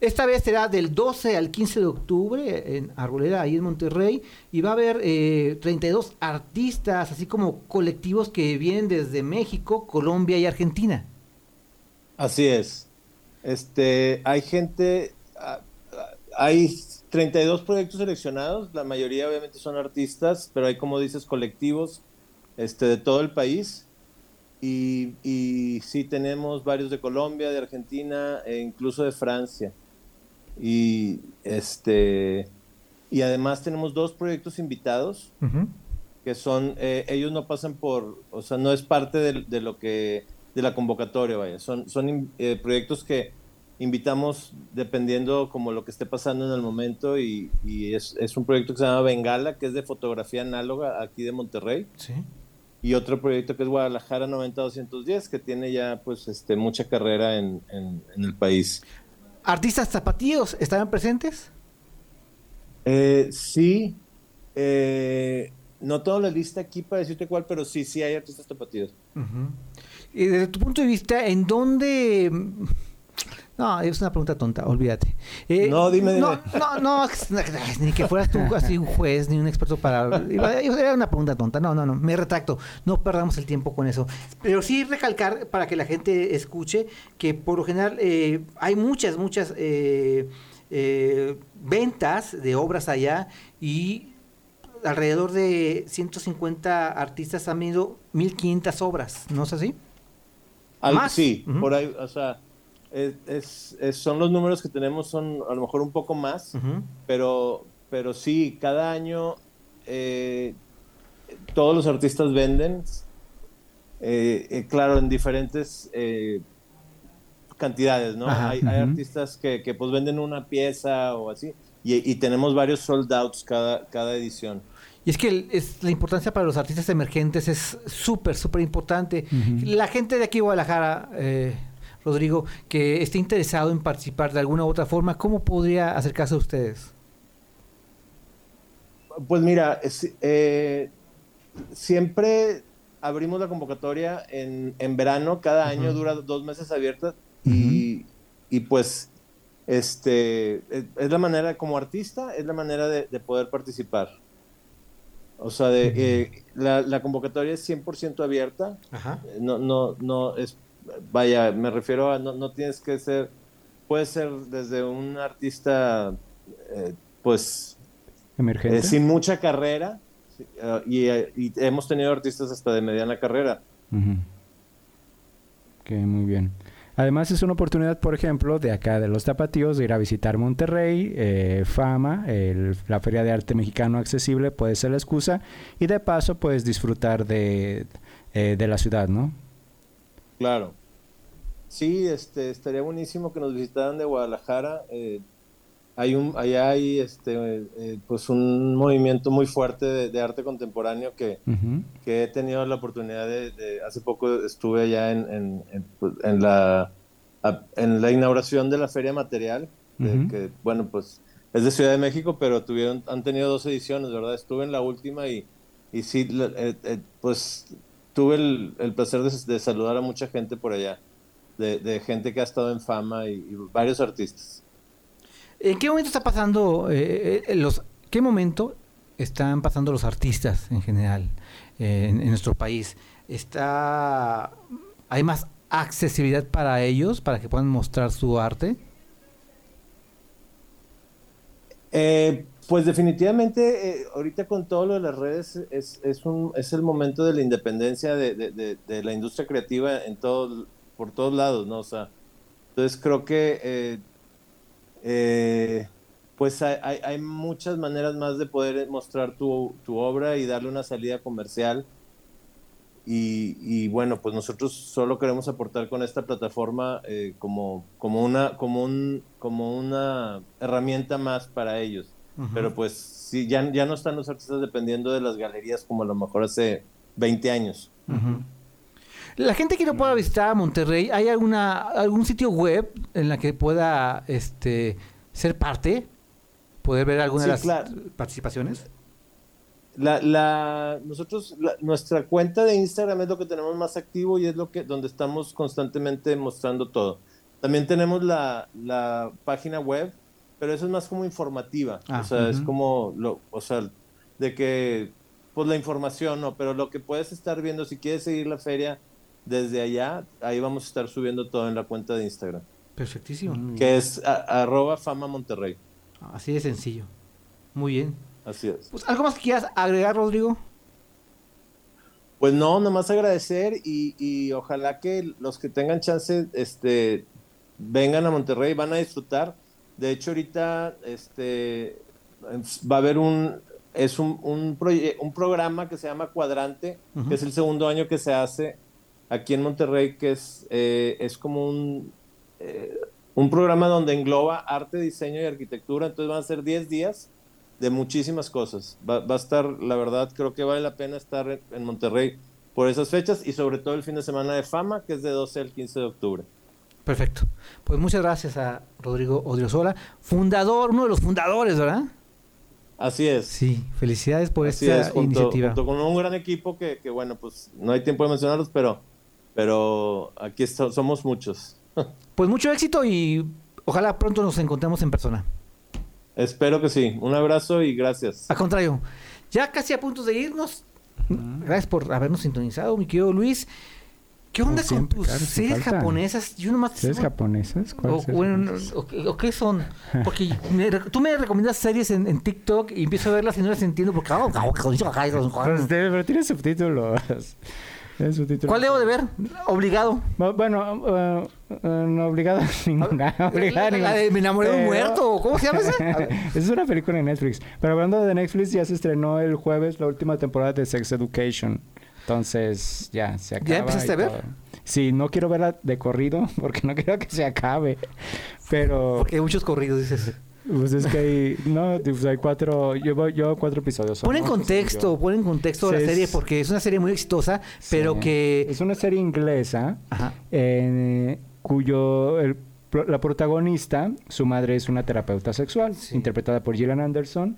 [SPEAKER 5] Esta vez será del 12 al 15 de octubre en Arboleda, ahí en Monterrey, y va a haber eh, 32 artistas, así como colectivos que vienen desde México, Colombia y Argentina.
[SPEAKER 11] Así es. Este, hay gente, ah, ah, hay 32 proyectos seleccionados, la mayoría obviamente son artistas, pero hay como dices colectivos este, de todo el país. Y, y sí tenemos varios de Colombia, de Argentina e incluso de Francia. Y este y además tenemos dos proyectos invitados que son eh, ellos no pasan por, o sea, no es parte de, lo que de la convocatoria, vaya, son son eh, proyectos que invitamos dependiendo como lo que esté pasando en el momento y, es, es, un proyecto que se llama Bengala, que es de fotografía análoga aquí de Monterrey.
[SPEAKER 5] Sí.
[SPEAKER 11] Y otro proyecto que es Guadalajara 90-210, que tiene ya pues este, mucha carrera en, en, el país.
[SPEAKER 5] ¿Artistas zapatillos estarán presentes?
[SPEAKER 11] Eh, sí. Eh, no tengo la lista aquí para decirte cuál, pero sí, sí hay artistas zapatillos.
[SPEAKER 5] Y desde tu punto de vista, ¿en dónde no, es una pregunta tonta, olvídate.
[SPEAKER 11] Eh, no, dime, dime.
[SPEAKER 5] No, no, no, (laughs) ni que fueras tú así un juez, ni un experto para... Era una pregunta tonta, no, no, no, me retracto, no perdamos el tiempo con eso. Pero sí recalcar para que la gente escuche que por lo general eh, hay muchas, muchas eh, ventas de obras allá y alrededor de 150 artistas han venido 1500 obras, ¿no es así?
[SPEAKER 11] ¿Más? Sí, por ahí, o sea es, son los números que tenemos, son a lo mejor un poco más, pero, pero sí, cada año eh, todos los artistas venden, eh, eh, claro, en diferentes cantidades, ¿no? hay, artistas que, que, pues venden una pieza o así, y, tenemos varios sold outs cada, cada edición.
[SPEAKER 5] Y es que es, la importancia para los artistas emergentes es súper, súper importante. La gente de aquí, Guadalajara, Rodrigo, que esté interesado en participar de alguna u otra forma, ¿cómo podría acercarse a ustedes?
[SPEAKER 11] Pues mira, eh, siempre abrimos la convocatoria en, verano, cada año dura dos meses abiertas y, pues este es, la manera, como artista, es la manera de, poder participar. O sea, de, eh, la, convocatoria es 100% abierta. No, no, no, es vaya, me refiero a no, tienes que ser, puede ser desde un artista, eh, pues,
[SPEAKER 6] emergente,
[SPEAKER 11] eh, sin mucha carrera, eh, y, hemos tenido artistas hasta de mediana carrera.
[SPEAKER 6] Que muy bien. Además es una oportunidad, por ejemplo, de acá de los tapatíos de ir a visitar Monterrey, Fama, la Feria de Arte Mexicano accesible puede ser la excusa y de paso puedes disfrutar de, de la ciudad, ¿no?
[SPEAKER 11] Claro. Sí, este, estaría buenísimo que nos visitaran de Guadalajara. Eh, hay un, allá hay este, eh, pues un movimiento muy fuerte de, arte contemporáneo que, que, he tenido la oportunidad de, hace poco estuve allá en, en, pues, la, en la inauguración de la Feria Material, que bueno, pues es de Ciudad de México, pero tuvieron, han tenido dos ediciones, ¿verdad? Estuve en la última y, y sí, eh, pues tuve el, placer de, saludar a mucha gente por allá, de, gente que ha estado en fama y, varios artistas.
[SPEAKER 5] ¿En qué momento está pasando eh, eh, los, qué momento están pasando los artistas en general eh, en, nuestro país? Está, hay más accesibilidad para ellos para que puedan mostrar su arte.
[SPEAKER 11] Eh, pues definitivamente, eh, ahorita con todo lo de las redes, es, es, un, es el momento de la independencia de, de, la industria creativa en todo, por todos lados, ¿no? O sea, entonces creo que eh, eh, pues hay, hay- muchas maneras más de poder mostrar tu, tu obra y darle una salida comercial. Y, y bueno, pues nosotros solo queremos aportar con esta plataforma como, como, una, como, un, como una herramienta más para ellos. Pero pues sí, ya, ya no están los artistas dependiendo de las galerías como a lo mejor hace 20 años.
[SPEAKER 5] La gente que no pueda visitar a Monterrey, ¿hay alguna algún sitio web en la que pueda este ser parte? ¿Poder ver alguna
[SPEAKER 11] Sí,
[SPEAKER 5] de las
[SPEAKER 11] claro.
[SPEAKER 5] participaciones?
[SPEAKER 11] La, la, nosotros, la- nuestra cuenta de Instagram es lo que tenemos más activo y es lo que donde estamos constantemente mostrando todo. También tenemos la, la página web, pero eso es más como informativa.
[SPEAKER 5] Ah,
[SPEAKER 11] o sea, es como, lo, o sea, de que, pues la información, ¿no? Pero lo que puedes estar viendo, si quieres seguir la feria desde allá, ahí vamos a estar subiendo todo en la cuenta de Instagram,
[SPEAKER 5] Perfectísimo.
[SPEAKER 11] que es a- arroba fama Monterrey.
[SPEAKER 5] Así de sencillo. Muy bien.
[SPEAKER 11] Así es.
[SPEAKER 5] Pues, ¿Algo más que quieras agregar, Rodrigo?
[SPEAKER 11] Pues no, nomás agradecer y, y ojalá que los que tengan chance, este, vengan a Monterrey, van a disfrutar. De hecho, ahorita, este, va a haber un, es un, un, un programa que se llama Cuadrante, que es el segundo año que se hace aquí en Monterrey, que es, eh, es como un, eh, un programa donde engloba arte, diseño y arquitectura. Entonces van a ser 10 días de muchísimas cosas. Va, va a estar, la verdad, creo que vale la pena estar en, en Monterrey por esas fechas y sobre todo el fin de semana de fama, que es de 12 al 15 de octubre.
[SPEAKER 5] Perfecto. Pues muchas gracias a Rodrigo Odriozola, fundador, uno de los fundadores, ¿verdad?
[SPEAKER 11] Así es.
[SPEAKER 5] Sí, felicidades por
[SPEAKER 11] Así
[SPEAKER 5] esta
[SPEAKER 11] es, junto,
[SPEAKER 5] iniciativa.
[SPEAKER 11] junto con un gran equipo que, que, bueno, pues no hay tiempo de mencionarlos, pero, pero aquí somos muchos. (laughs)
[SPEAKER 5] Pues mucho éxito y ojalá pronto nos encontremos en persona.
[SPEAKER 11] Espero que sí. Un abrazo y gracias.
[SPEAKER 5] Al contrario, ya casi a punto de irnos. Gracias por habernos sintonizado, mi querido Luis. ¿Qué onda con
[SPEAKER 6] siempre,
[SPEAKER 5] tus
[SPEAKER 6] claro,
[SPEAKER 5] series japonesas? Yo nomás...
[SPEAKER 6] ¿Series japonesas? ¿Cuál
[SPEAKER 5] O, bueno, o- o qué son? (laughs) Porque me tú me recomiendas series en, en TikTok y empiezo a verlas y no las entiendo porque... (laughs) ¿Cuál
[SPEAKER 6] pero tiene subtítulos. (laughs) Subtítulos.
[SPEAKER 5] debo de ver? Obligado.
[SPEAKER 6] Bu- Bueno, uh, uh, no obligado a ninguna.
[SPEAKER 5] La de Me enamoré de un muerto. ¿Cómo se llama. Esa
[SPEAKER 6] es una película en Netflix. Pero hablando de Netflix, ya se estrenó el jueves la última temporada de Sex Education. Entonces, ya se acaba.
[SPEAKER 5] ¿Ya empezaste a ver?
[SPEAKER 6] todo. Sí, no quiero verla de corrido (laughs) porque no quiero que se acabe. Pero.
[SPEAKER 5] Porque hay muchos corridos, dices.
[SPEAKER 6] Pues es que hay. No, pues hay cuatro. Yo yo cuatro episodios.
[SPEAKER 5] Pon en
[SPEAKER 6] ¿no?
[SPEAKER 5] contexto,
[SPEAKER 6] Yo-
[SPEAKER 5] pon en contexto la serie porque es una serie muy exitosa, pero
[SPEAKER 6] Sí.
[SPEAKER 5] que...
[SPEAKER 6] Es una serie inglesa
[SPEAKER 5] Ajá.
[SPEAKER 6] eh, cuyo el la protagonista, su madre es una terapeuta sexual,
[SPEAKER 5] Sí.
[SPEAKER 6] interpretada por Gillian Anderson,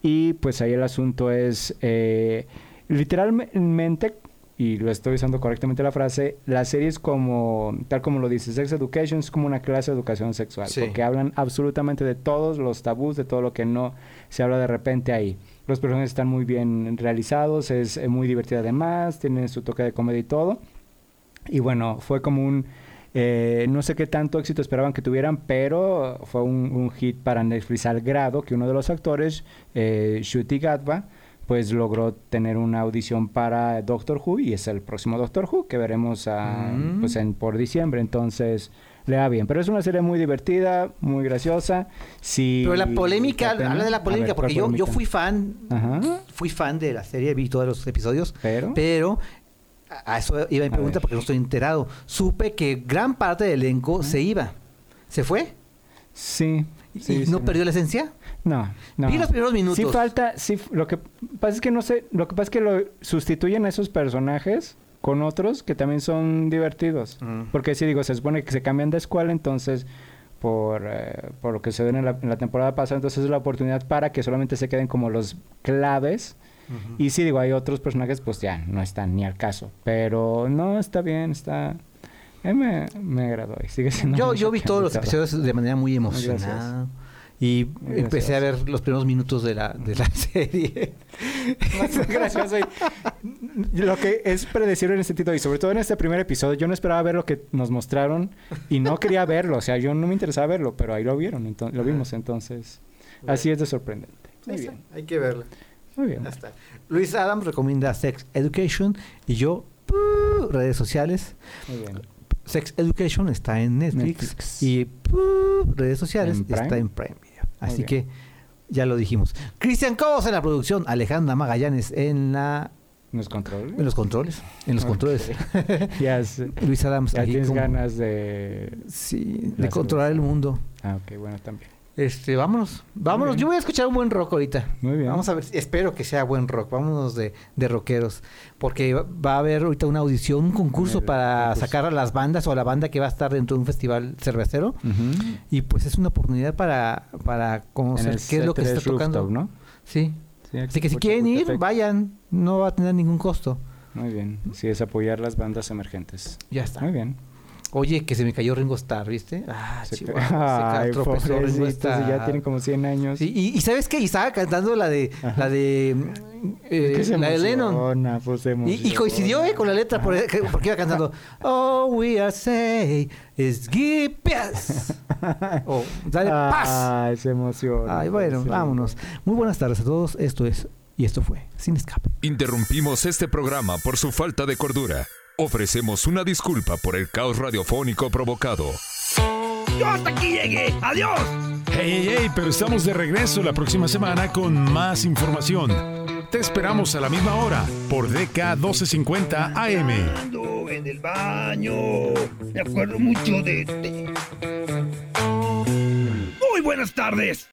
[SPEAKER 6] y pues ahí el asunto es, eh, literalmente, y lo estoy usando correctamente la frase, la serie es como, tal como lo dice, Sex Education es como una clase de educación sexual,
[SPEAKER 5] Sí.
[SPEAKER 6] porque hablan absolutamente de todos los tabús, de todo lo que no se habla de repente ahí. Los personajes están muy bien realizados, es eh, muy divertida además, tiene su toque de comedia y todo. Y bueno, fue como un... eh, no sé qué tanto éxito esperaban que tuvieran, pero fue un, un hit para Netflix al grado que uno de los actores, eh, Shuti pues logró tener una audición para Doctor Who y es el próximo Doctor Who que veremos
[SPEAKER 5] Mm.
[SPEAKER 6] pues en, por diciembre. Entonces le va bien. Pero es una serie muy divertida, muy graciosa. Sí,
[SPEAKER 5] Pero la polémica, habla de la polémica,
[SPEAKER 6] ver,
[SPEAKER 5] porque
[SPEAKER 6] ¿cuál
[SPEAKER 5] yo, yo fui fan,
[SPEAKER 6] Ajá.
[SPEAKER 5] fui fan de la serie, vi todos los episodios,
[SPEAKER 6] Pero...
[SPEAKER 5] pero a a eso iba mi pregunta porque no estoy enterado. Supe que gran parte del elenco se iba. ¿Se fue?
[SPEAKER 6] Sí.
[SPEAKER 5] ¿Y-
[SPEAKER 6] sí,
[SPEAKER 5] ¿Y
[SPEAKER 6] sí.
[SPEAKER 5] no perdió la esencia?
[SPEAKER 6] No, no.
[SPEAKER 5] Vi los primeros minutos.
[SPEAKER 6] Sí falta, sí, lo que pasa es que no sé, lo que pasa es que lo sustituyen a esos personajes con otros que también son divertidos.
[SPEAKER 5] Mm.
[SPEAKER 6] Porque sí, digo, se supone que se cambian de escuela, entonces por, eh, por lo que se ven en la, en la temporada pasada, entonces es la oportunidad para que solamente se queden como los claves. Y sí, digo, hay otros personajes, pues ya no están ni al caso. Pero no, está bien, está... A mí me, me agradó y sigue siendo...
[SPEAKER 5] Yo, yo vi todos los episodios de manera muy
[SPEAKER 6] Gracias.
[SPEAKER 5] emocionada. Y empecé a ver los primeros minutos de la, de la (laughs) serie.
[SPEAKER 6] más gracioso. y- lo que es predecible en este título, y sobre todo en este primer episodio, yo no esperaba ver lo que nos mostraron y no quería verlo. O sea, yo no me interesaba verlo, pero ahí lo vieron, entonces, lo vimos. Entonces, así es de sorprendente. Muy bien,
[SPEAKER 5] Hay que verla.
[SPEAKER 6] muy bien.
[SPEAKER 5] Luis Adams recomienda Sex Education y yo, redes sociales.
[SPEAKER 6] Muy bien.
[SPEAKER 5] Sex Education está en Netflix,
[SPEAKER 6] Netflix.
[SPEAKER 5] y redes sociales está en Prime Video. Así que ya lo dijimos. Cristian Cobos en la producción, Alejandra Magallanes en la
[SPEAKER 6] ¿En los controles?
[SPEAKER 5] en los controles, en los controles. (laughs)
[SPEAKER 6] Ya. (laughs)
[SPEAKER 5] Luis Adams
[SPEAKER 6] ya tienes
[SPEAKER 5] como-
[SPEAKER 6] ganas de...
[SPEAKER 5] Sí, de
[SPEAKER 6] la
[SPEAKER 5] controlar el mundo.
[SPEAKER 6] Ah, ok, bueno, también.
[SPEAKER 5] Este, vámonos, vámonos. Yo voy a escuchar un buen rock ahorita.
[SPEAKER 6] Muy bien.
[SPEAKER 5] Vamos a ver, espero que sea buen rock. Vámonos de, de rockeros. Porque va- a haber ahorita una audición, un concurso
[SPEAKER 6] El
[SPEAKER 5] para
[SPEAKER 6] concurso.
[SPEAKER 5] sacar a las bandas o a la banda que va a estar dentro de un festival cervecero. Y pues es una oportunidad para, para conocer qué es lo que se
[SPEAKER 6] C3
[SPEAKER 5] está tocando.
[SPEAKER 6] Rooftop, ¿no?
[SPEAKER 5] Sí.
[SPEAKER 6] Sí,
[SPEAKER 5] Así que si quieren ir, vayan. No va a tener ningún costo.
[SPEAKER 6] Muy bien. Sí, es apoyar las bandas emergentes.
[SPEAKER 5] Ya está.
[SPEAKER 6] Muy bien.
[SPEAKER 5] Oye, que se me cayó Ringo Starr, ¿viste? Ah,
[SPEAKER 6] Se
[SPEAKER 5] chihuahua, se ca-
[SPEAKER 6] Ay,
[SPEAKER 5] tropezó Ringo
[SPEAKER 6] ya tienen como 100 años.
[SPEAKER 5] Sí, y, y ¿sabes qué? Y estaba cantando la de la de eh,
[SPEAKER 6] Es que se
[SPEAKER 5] la de Lennon.
[SPEAKER 6] pues,
[SPEAKER 5] Y, coincidió eh, con la letra por- porque iba cantando (laughs) All we are say is give us. (laughs) Oh, dale paz.
[SPEAKER 6] Ay, se emociona.
[SPEAKER 5] Ay, bueno, vámonos. Muy buenas tardes a todos. Esto es y esto fue Sin Escape.
[SPEAKER 1] Interrumpimos este programa por su falta de cordura. Ofrecemos una disculpa por el caos radiofónico provocado.
[SPEAKER 2] Yo hasta aquí llegué. ¡Adiós!
[SPEAKER 1] Hey, hey, hey, pero estamos de regreso la próxima semana con más información. Te esperamos a la misma hora por DK 1250 AM.
[SPEAKER 2] Ando en el baño. Me acuerdo mucho de... de- Muy buenas tardes.